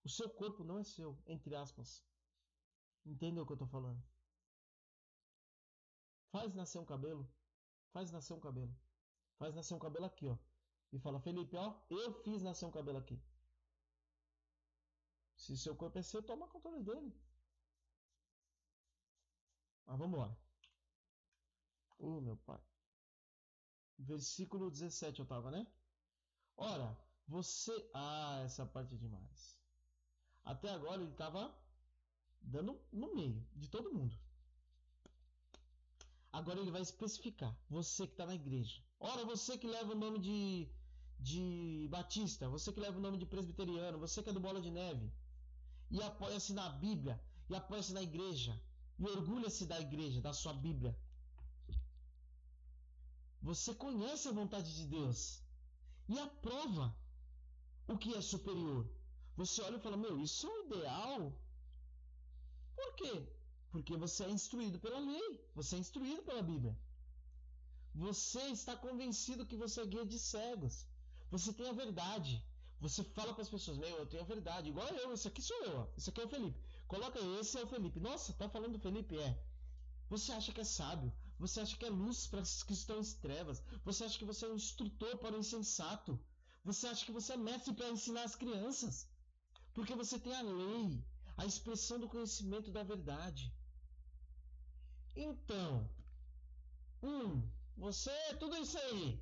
O seu corpo não é seu, entre aspas. Entendeu o que eu estou falando? Faz nascer um cabelo. Faz nascer um cabelo. Faz nascer um cabelo aqui, ó. E fala, Felipe, ó, eu fiz nascer um cabelo aqui. Se seu corpo é seu, toma controle dele. Mas vamos lá. Uh, meu pai. Versículo 17 eu tava, né? Ora, você. Ah, essa parte é demais. Até agora ele estava dando no meio de todo mundo. Agora ele vai especificar. Você que está na igreja. Ora, você que leva o nome de, de Batista, você que leva o nome de Presbiteriano, você que é do Bola de Neve, e apoia-se na Bíblia, e apoia-se na igreja. E orgulha-se da igreja, da sua Bíblia. Você conhece a vontade de Deus e aprova o que é superior. Você olha e fala: Meu, isso é o ideal. Por quê? Porque você é instruído pela lei, você é instruído pela Bíblia. Você está convencido que você é guia de cegos. Você tem a verdade. Você fala para as pessoas: Meu, eu tenho a verdade. Igual eu, esse aqui sou eu. Esse aqui é o Felipe. Coloca esse é o Felipe. Nossa, tá falando do Felipe? É. Você acha que é sábio. Você acha que é luz para os que estão em trevas. Você acha que você é um instrutor para o insensato. Você acha que você é mestre para ensinar as crianças. Porque você tem a lei, a expressão do conhecimento da verdade. Então, um, você tudo isso aí.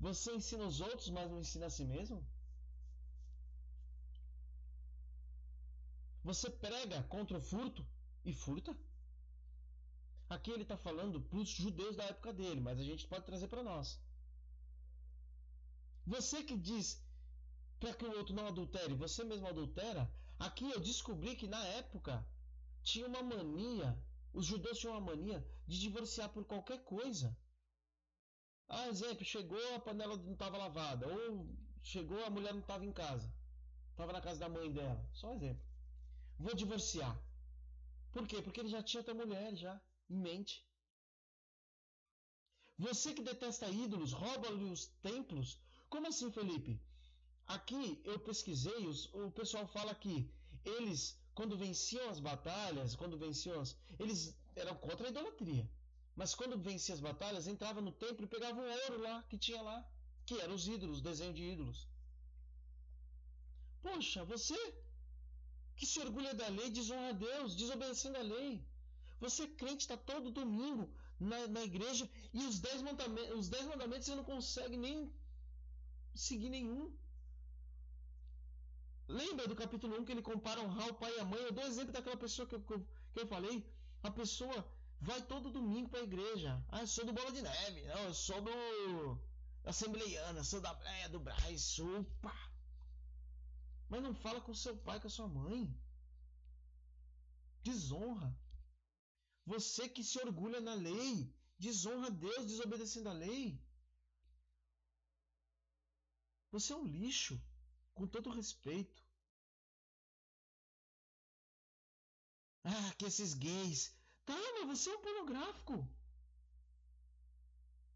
Você ensina os outros, mas não ensina a si mesmo? Você prega contra o furto e furta? Aqui ele está falando para os judeus da época dele, mas a gente pode trazer para nós. Você que diz para que o outro não adultere, você mesmo adultera? Aqui eu descobri que na época tinha uma mania, os judeus tinham uma mania de divorciar por qualquer coisa. Ah, exemplo, chegou a panela não estava lavada, ou chegou a mulher não estava em casa, estava na casa da mãe dela. Só exemplo. Vou divorciar. Por quê? Porque ele já tinha outra mulher já em mente. Você que detesta ídolos, rouba-lhe os templos. Como assim, Felipe? Aqui eu pesquisei, os, o pessoal fala que eles, quando venciam as batalhas, quando venciam as, eles eram contra a idolatria. Mas quando venciam as batalhas, entrava no templo e pegava o ouro lá que tinha lá, que eram os ídolos, desenho de ídolos. Poxa, você que se orgulha da lei, desonra a Deus, desobedecendo a lei. Você crente está todo domingo na, na igreja e os dez, mandamentos, os dez mandamentos você não consegue nem seguir nenhum. Lembra do capítulo 1 que ele compara honrar o pai e a mãe? Eu dou exemplo daquela pessoa que eu, que eu falei. A pessoa vai todo domingo para a igreja. Ah, eu sou do Bola de Neve. Não, eu sou do Assembleiana, sou da Breia, do Braz. Opa! Mas não fala com seu pai, com a sua mãe. Desonra. Você que se orgulha na lei, desonra Deus desobedecendo a lei. Você é um lixo, com todo respeito. Ah, que esses gays. Tá, mas você é um pornográfico.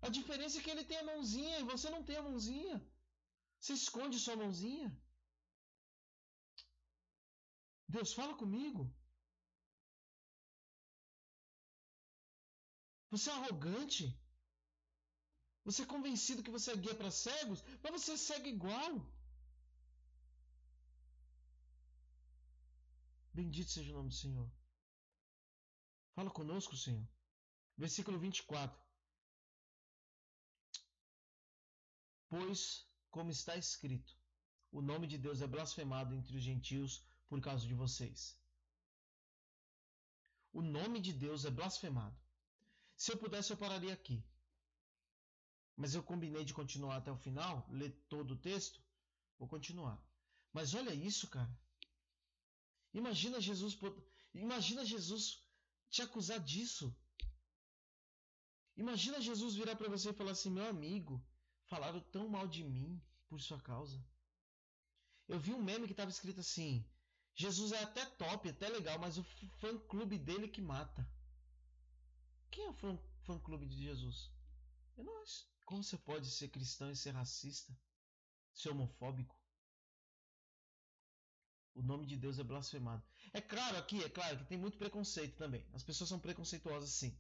A diferença é que ele tem a mãozinha e você não tem a mãozinha. Você esconde sua mãozinha. Deus fala comigo. Você é arrogante. Você é convencido que você é guia para cegos, mas você segue igual. Bendito seja o nome do Senhor. Fala conosco, Senhor. Versículo 24. Pois, como está escrito, o nome de Deus é blasfemado entre os gentios por causa de vocês. O nome de Deus é blasfemado. Se eu pudesse, eu pararia aqui. Mas eu combinei de continuar até o final, ler todo o texto. Vou continuar. Mas olha isso, cara. Imagina Jesus, imagina Jesus te acusar disso. Imagina Jesus virar para você e falar assim: "Meu amigo, falaram tão mal de mim por sua causa". Eu vi um meme que estava escrito assim: Jesus é até top, até legal, mas o fã clube dele que mata. Quem é o fã, fã clube de Jesus? É nós. Como você pode ser cristão e ser racista? Ser homofóbico? O nome de Deus é blasfemado. É claro aqui, é claro que tem muito preconceito também. As pessoas são preconceituosas sim.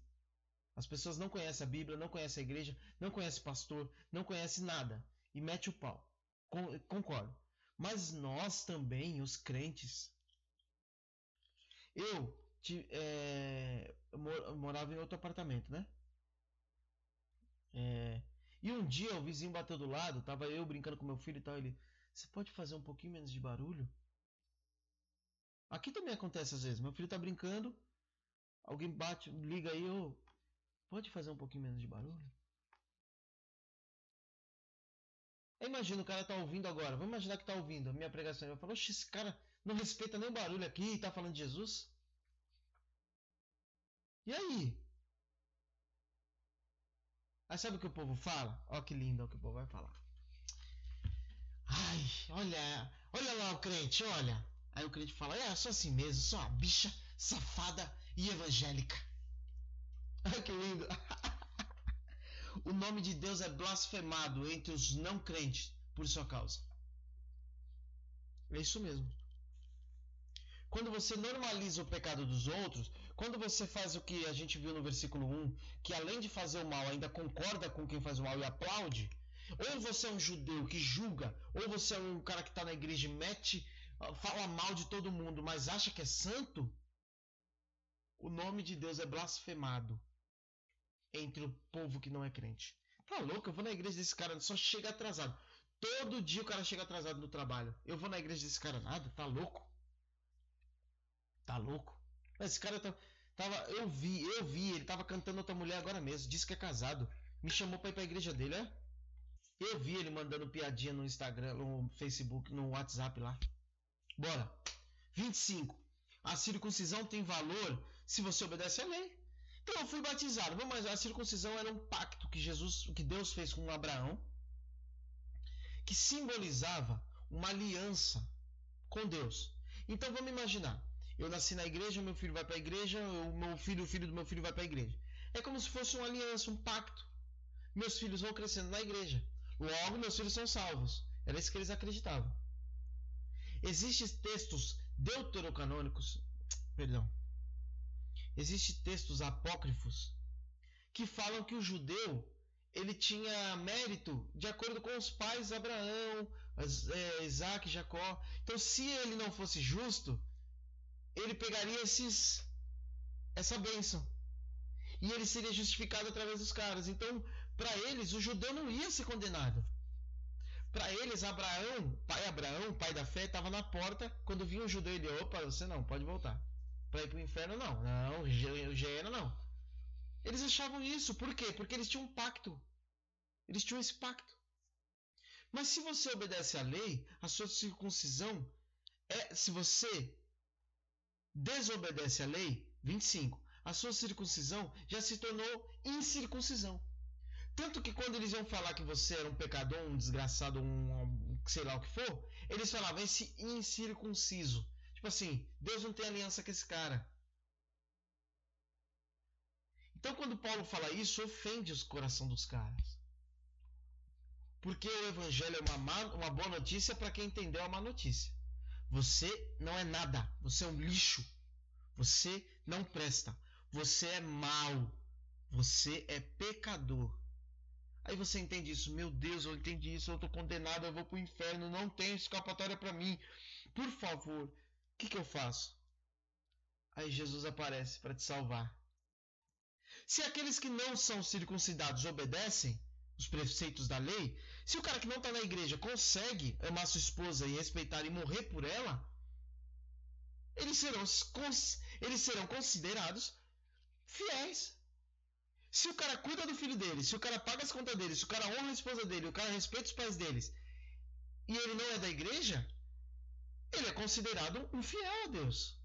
As pessoas não conhecem a Bíblia, não conhecem a igreja, não conhecem pastor, não conhecem nada. E mete o pau. Concordo. Mas nós também, os crentes. Eu, é, morava em outro apartamento, né? É, e um dia o vizinho bateu do lado, tava eu brincando com meu filho e tal. Ele, você pode fazer um pouquinho menos de barulho? Aqui também acontece às vezes. Meu filho tá brincando, alguém bate, liga aí, eu, pode fazer um pouquinho menos de barulho? Imagina o cara tá ouvindo agora. Vamos imaginar que tá ouvindo a minha pregação. Ele oxe, esse cara Não respeita nem o barulho aqui e tá falando de Jesus? E aí? Aí sabe o que o povo fala? Ó que lindo o que o povo vai falar. Ai, olha, olha lá o crente, olha. Aí o crente fala, é, eu sou assim mesmo, sou uma bicha safada e evangélica. <laughs> Ai, que lindo. <laughs> o nome de Deus é blasfemado entre os não crentes por sua causa. É isso mesmo. Quando você normaliza o pecado dos outros, quando você faz o que a gente viu no versículo 1, que além de fazer o mal, ainda concorda com quem faz o mal e aplaude, ou você é um judeu que julga, ou você é um cara que está na igreja e mete, fala mal de todo mundo, mas acha que é santo, o nome de Deus é blasfemado entre o povo que não é crente. Tá louco? Eu vou na igreja desse cara, só chega atrasado. Todo dia o cara chega atrasado no trabalho. Eu vou na igreja desse cara, nada? Tá louco? Tá louco? Esse cara tá, tava. Eu vi, eu vi, ele tava cantando outra mulher agora mesmo. Disse que é casado. Me chamou pra ir pra igreja dele, é? Eu vi ele mandando piadinha no Instagram, no Facebook, no WhatsApp lá. Bora. 25. A circuncisão tem valor se você obedece à lei. Então eu fui batizado. Mas a circuncisão era um pacto que Jesus, que Deus fez com Abraão, que simbolizava uma aliança com Deus. Então vamos imaginar. Eu nasci na igreja, meu filho vai para a igreja, o meu filho, o filho do meu filho vai para a igreja. É como se fosse uma aliança, um pacto. Meus filhos vão crescendo na igreja. Logo, meus filhos são salvos. Era isso que eles acreditavam. Existem textos deuterocanônicos, perdão. Existem textos apócrifos que falam que o judeu ele tinha mérito de acordo com os pais Abraão, é, Isaac, Jacó. Então, se ele não fosse justo, ele pegaria esses, essa bênção. E ele seria justificado através dos caras. Então, para eles, o judeu não ia ser condenado. Para eles, Abraão, pai Abraão, pai da fé, estava na porta. Quando vinha um judeu, ele, opa, você não, pode voltar. Para ir para o inferno, não. Não, Gênero, não. Eles achavam isso. Por quê? Porque eles tinham um pacto. Eles tinham esse pacto. Mas se você obedece à lei, a sua circuncisão é. Se você desobedece à lei, 25, a sua circuncisão já se tornou incircuncisão. Tanto que quando eles iam falar que você era um pecador, um desgraçado, um, um sei lá o que for, eles falavam esse incircunciso. Tipo assim, Deus não tem aliança com esse cara. Então quando Paulo fala isso, ofende o coração dos caras. Porque o evangelho é uma, má, uma boa notícia para quem entendeu a má notícia. Você não é nada. Você é um lixo. Você não presta. Você é mau. Você é pecador. Aí você entende isso. Meu Deus, eu entendi isso. Eu estou condenado. Eu vou para o inferno. Não tem escapatória para mim. Por favor, o que, que eu faço? Aí Jesus aparece para te salvar. Se aqueles que não são circuncidados obedecem os preceitos da lei, se o cara que não está na igreja consegue amar sua esposa e respeitar e morrer por ela, eles serão, eles serão considerados fiéis. Se o cara cuida do filho dele, se o cara paga as contas dele, se o cara honra a esposa dele, o cara respeita os pais deles, e ele não é da igreja, ele é considerado um fiel a Deus.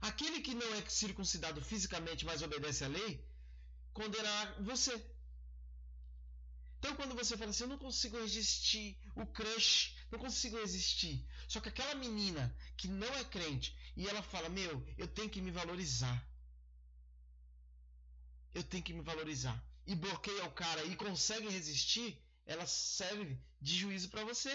Aquele que não é circuncidado fisicamente, mas obedece à lei, condenará você. Então, quando você fala assim, eu não consigo resistir, o crush, não consigo resistir. Só que aquela menina que não é crente e ela fala: Meu, eu tenho que me valorizar. Eu tenho que me valorizar. E bloqueia o cara e consegue resistir, ela serve de juízo para você.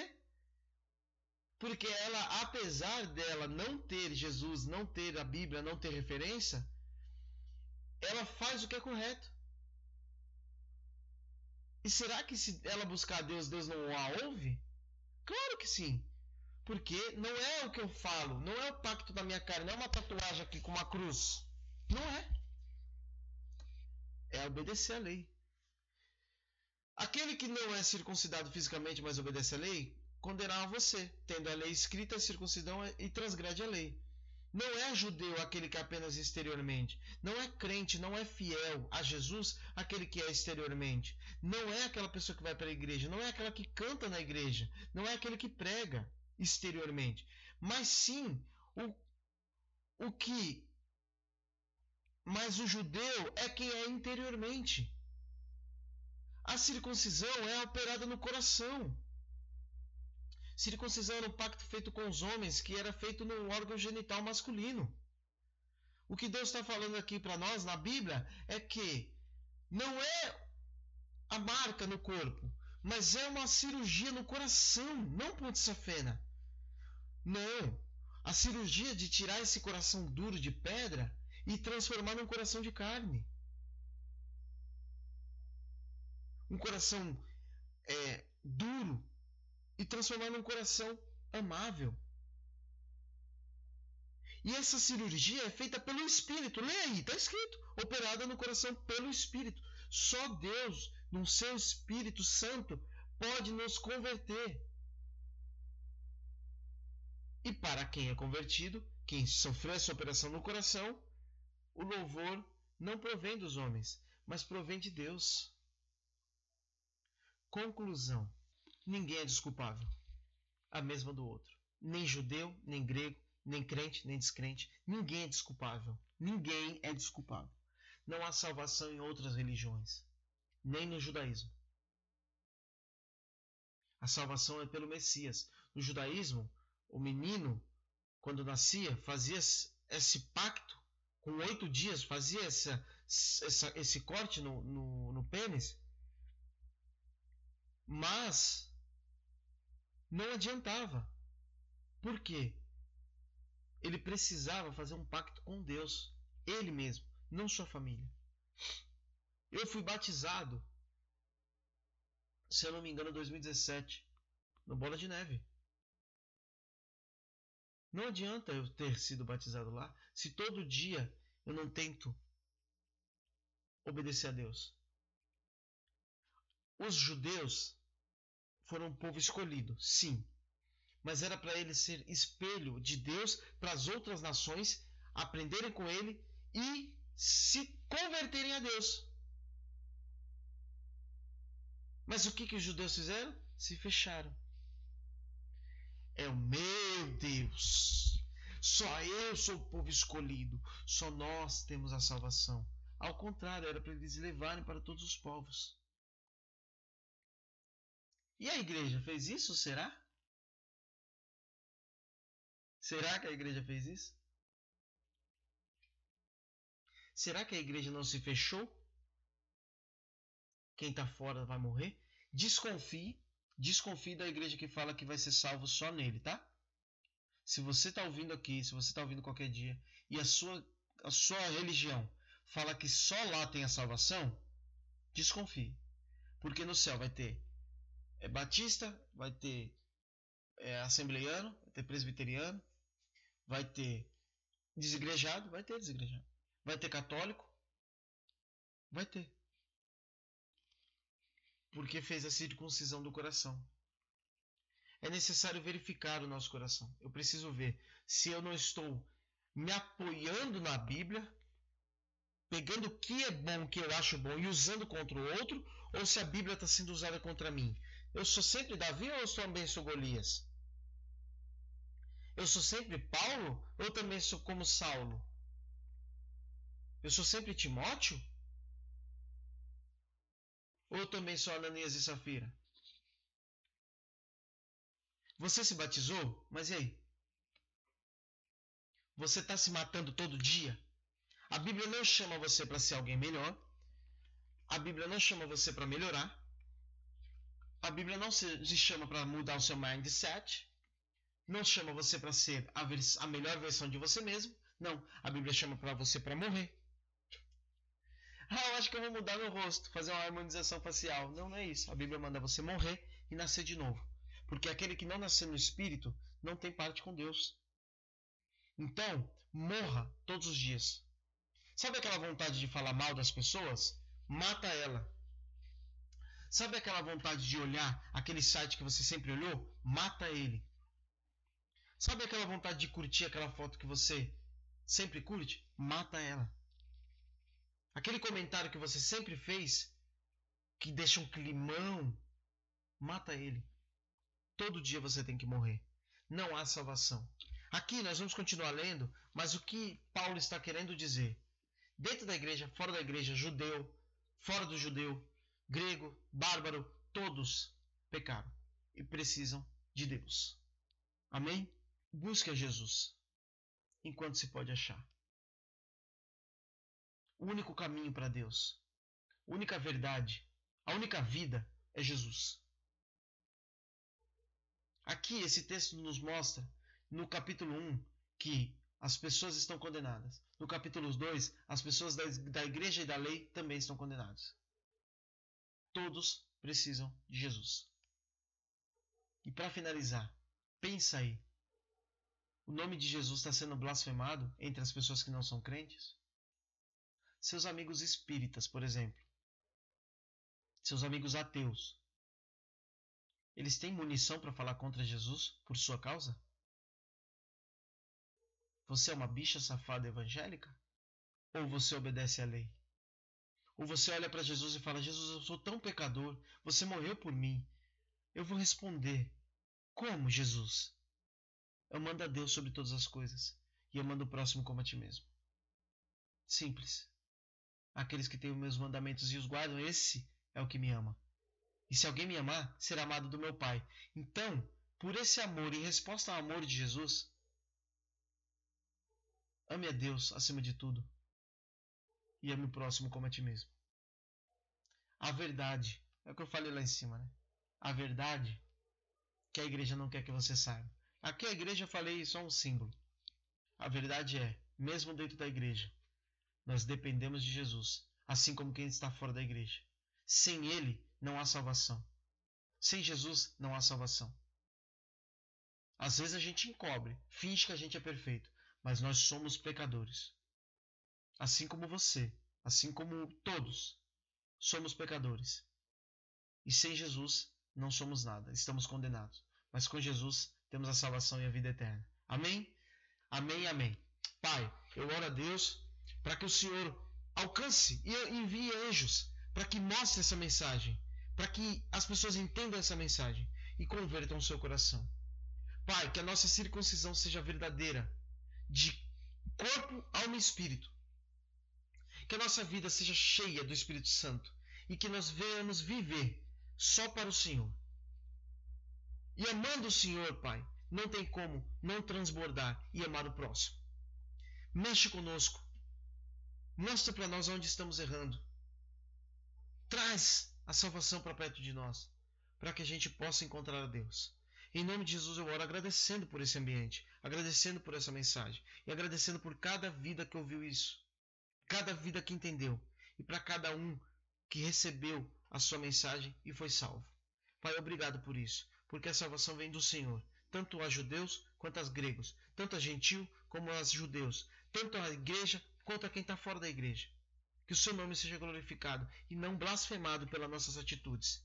Porque ela, apesar dela não ter Jesus, não ter a Bíblia, não ter referência, ela faz o que é correto. E será que se ela buscar Deus, Deus não a ouve? Claro que sim. Porque não é o que eu falo, não é o pacto da minha carne, não é uma tatuagem aqui com uma cruz. Não é. É obedecer a lei. Aquele que não é circuncidado fisicamente, mas obedece a lei, condenará você, tendo a lei escrita, circuncidão e transgrede a lei. Não é judeu aquele que é apenas exteriormente. Não é crente, não é fiel a Jesus aquele que é exteriormente. Não é aquela pessoa que vai para a igreja. Não é aquela que canta na igreja. Não é aquele que prega. exteriormente, mas sim o, o que. Mas o judeu é quem é interiormente. A circuncisão é operada no coração. Circuncisão era um pacto feito com os homens que era feito no órgão genital masculino. O que Deus está falando aqui para nós na Bíblia é que não é a marca no corpo, mas é uma cirurgia no coração, não ponte safena. Não, a cirurgia de tirar esse coração duro de pedra e transformar num coração de carne. Um coração é, duro e transformar num coração amável. E essa cirurgia é feita pelo Espírito. Lê aí, está escrito. Operada no coração pelo Espírito. Só Deus, no seu Espírito Santo, pode nos converter. E para quem é convertido, quem sofreu essa operação no coração, o louvor não provém dos homens, mas provém de Deus. Conclusão: ninguém é desculpável. A mesma do outro. Nem judeu, nem grego, nem crente, nem descrente. Ninguém é desculpável. Ninguém é desculpável. Não há salvação em outras religiões, nem no judaísmo. A salvação é pelo Messias. No judaísmo, o menino, quando nascia, fazia esse pacto com oito dias, fazia essa, essa, esse corte no, no, no pênis, mas não adiantava. Por quê? Ele precisava fazer um pacto com Deus, ele mesmo, não sua família. Eu fui batizado, se eu não me engano, em 2017, no Bola de Neve. Não adianta eu ter sido batizado lá se todo dia eu não tento obedecer a Deus. Os judeus foram um povo escolhido, sim, mas era para ele ser espelho de Deus para as outras nações aprenderem com ele e se converterem a Deus. Mas o que, que os judeus fizeram? Se fecharam é o meu Deus. Só eu sou o povo escolhido. Só nós temos a salvação. Ao contrário, era para eles levarem para todos os povos. E a igreja fez isso? Será? Será que a igreja fez isso? Será que a igreja não se fechou? Quem está fora vai morrer? Desconfie Desconfie da igreja que fala que vai ser salvo só nele, tá? Se você está ouvindo aqui, se você está ouvindo qualquer dia, e a sua, a sua religião fala que só lá tem a salvação, desconfie. Porque no céu vai ter é, batista, vai ter é, assembleiano, vai ter presbiteriano, vai ter desigrejado, vai ter desigrejado. Vai ter católico, vai ter porque fez a circuncisão do coração. É necessário verificar o nosso coração. Eu preciso ver se eu não estou me apoiando na Bíblia, pegando o que é bom, o que eu acho bom e usando contra o outro, ou se a Bíblia está sendo usada contra mim. Eu sou sempre Davi ou eu também sou Golias? Eu sou sempre Paulo ou também sou como Saulo? Eu sou sempre Timóteo ou também só Ananias e Safira? Você se batizou? Mas e aí? Você está se matando todo dia? A Bíblia não chama você para ser alguém melhor. A Bíblia não chama você para melhorar. A Bíblia não se chama para mudar o seu mindset. Não chama você para ser a, a melhor versão de você mesmo. Não, a Bíblia chama para você para morrer. Ah, eu acho que eu vou mudar meu rosto, fazer uma harmonização facial. Não, não é isso. A Bíblia manda você morrer e nascer de novo. Porque aquele que não nasceu no espírito não tem parte com Deus. Então, morra todos os dias. Sabe aquela vontade de falar mal das pessoas? Mata ela. Sabe aquela vontade de olhar aquele site que você sempre olhou? Mata ele. Sabe aquela vontade de curtir aquela foto que você sempre curte? Mata ela. Aquele comentário que você sempre fez, que deixa um climão, mata ele. Todo dia você tem que morrer. não há salvação. Aqui nós vamos continuar lendo, mas o que Paulo está querendo dizer? Dentro da igreja, fora da igreja, judeu, fora do judeu, grego, bárbaro, todos pecaram e precisam de Deus. Amém? Busque a Jesus enquanto se pode achar. O único caminho para Deus, a única verdade, a única vida é Jesus. Aqui esse texto nos mostra, no capítulo 1, que as pessoas estão condenadas. No capítulo 2, as pessoas da, da igreja e da lei também estão condenadas. Todos precisam de Jesus. E para finalizar, pensa aí. O nome de Jesus está sendo blasfemado entre as pessoas que não são crentes? Seus amigos espíritas, por exemplo. Seus amigos ateus. Eles têm munição para falar contra Jesus por sua causa? Você é uma bicha safada evangélica? Ou você obedece à lei? Ou você olha para Jesus e fala: Jesus, eu sou tão pecador, você morreu por mim. Eu vou responder: Como, Jesus? Eu mando a Deus sobre todas as coisas e eu mando o próximo como a ti mesmo. Simples. Aqueles que têm os meus mandamentos e os guardam, esse é o que me ama. E se alguém me amar, será amado do meu Pai. Então, por esse amor, em resposta ao amor de Jesus, ame a Deus acima de tudo e ame o próximo como a ti mesmo. A verdade, é o que eu falei lá em cima, né? A verdade que a igreja não quer que você saiba. Aqui a igreja eu falei só um símbolo. A verdade é, mesmo dentro da igreja, nós dependemos de Jesus, assim como quem está fora da igreja. Sem ele, não há salvação. Sem Jesus não há salvação. Às vezes a gente encobre, finge que a gente é perfeito, mas nós somos pecadores. Assim como você, assim como todos, somos pecadores. E sem Jesus não somos nada, estamos condenados. Mas com Jesus temos a salvação e a vida eterna. Amém? Amém, amém. Pai, eu oro a Deus para que o Senhor alcance e envie anjos para que mostre essa mensagem para que as pessoas entendam essa mensagem e convertam o seu coração. Pai, que a nossa circuncisão seja verdadeira, de corpo, alma e espírito. Que a nossa vida seja cheia do Espírito Santo e que nós venhamos viver só para o Senhor. E amando o Senhor, Pai, não tem como não transbordar e amar o próximo. Mexe conosco. Mostra para nós onde estamos errando. Traz a salvação para perto de nós, para que a gente possa encontrar a Deus. Em nome de Jesus eu oro agradecendo por esse ambiente, agradecendo por essa mensagem e agradecendo por cada vida que ouviu isso, cada vida que entendeu e para cada um que recebeu a sua mensagem e foi salvo. Pai, obrigado por isso, porque a salvação vem do Senhor, tanto a judeus quanto a gregos, tanto a gentil como a judeus, tanto a igreja quanto a quem está fora da igreja que o seu nome seja glorificado e não blasfemado pelas nossas atitudes.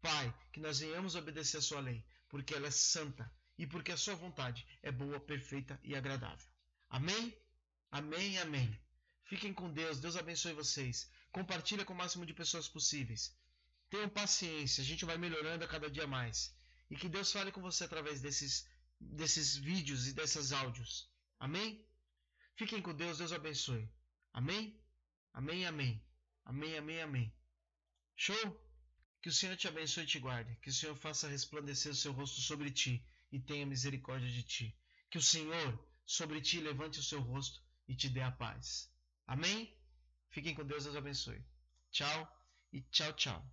Pai, que nós venhamos obedecer a sua lei, porque ela é santa e porque a sua vontade é boa, perfeita e agradável. Amém? Amém, amém. Fiquem com Deus, Deus abençoe vocês. Compartilha com o máximo de pessoas possíveis. Tenham paciência, a gente vai melhorando a cada dia mais. E que Deus fale com você através desses, desses vídeos e desses áudios. Amém? Fiquem com Deus, Deus abençoe. Amém? Amém, amém. Amém, amém, amém. Show? Que o Senhor te abençoe e te guarde. Que o Senhor faça resplandecer o seu rosto sobre ti e tenha misericórdia de ti. Que o Senhor sobre ti levante o seu rosto e te dê a paz. Amém? Fiquem com Deus, Deus abençoe. Tchau e tchau, tchau.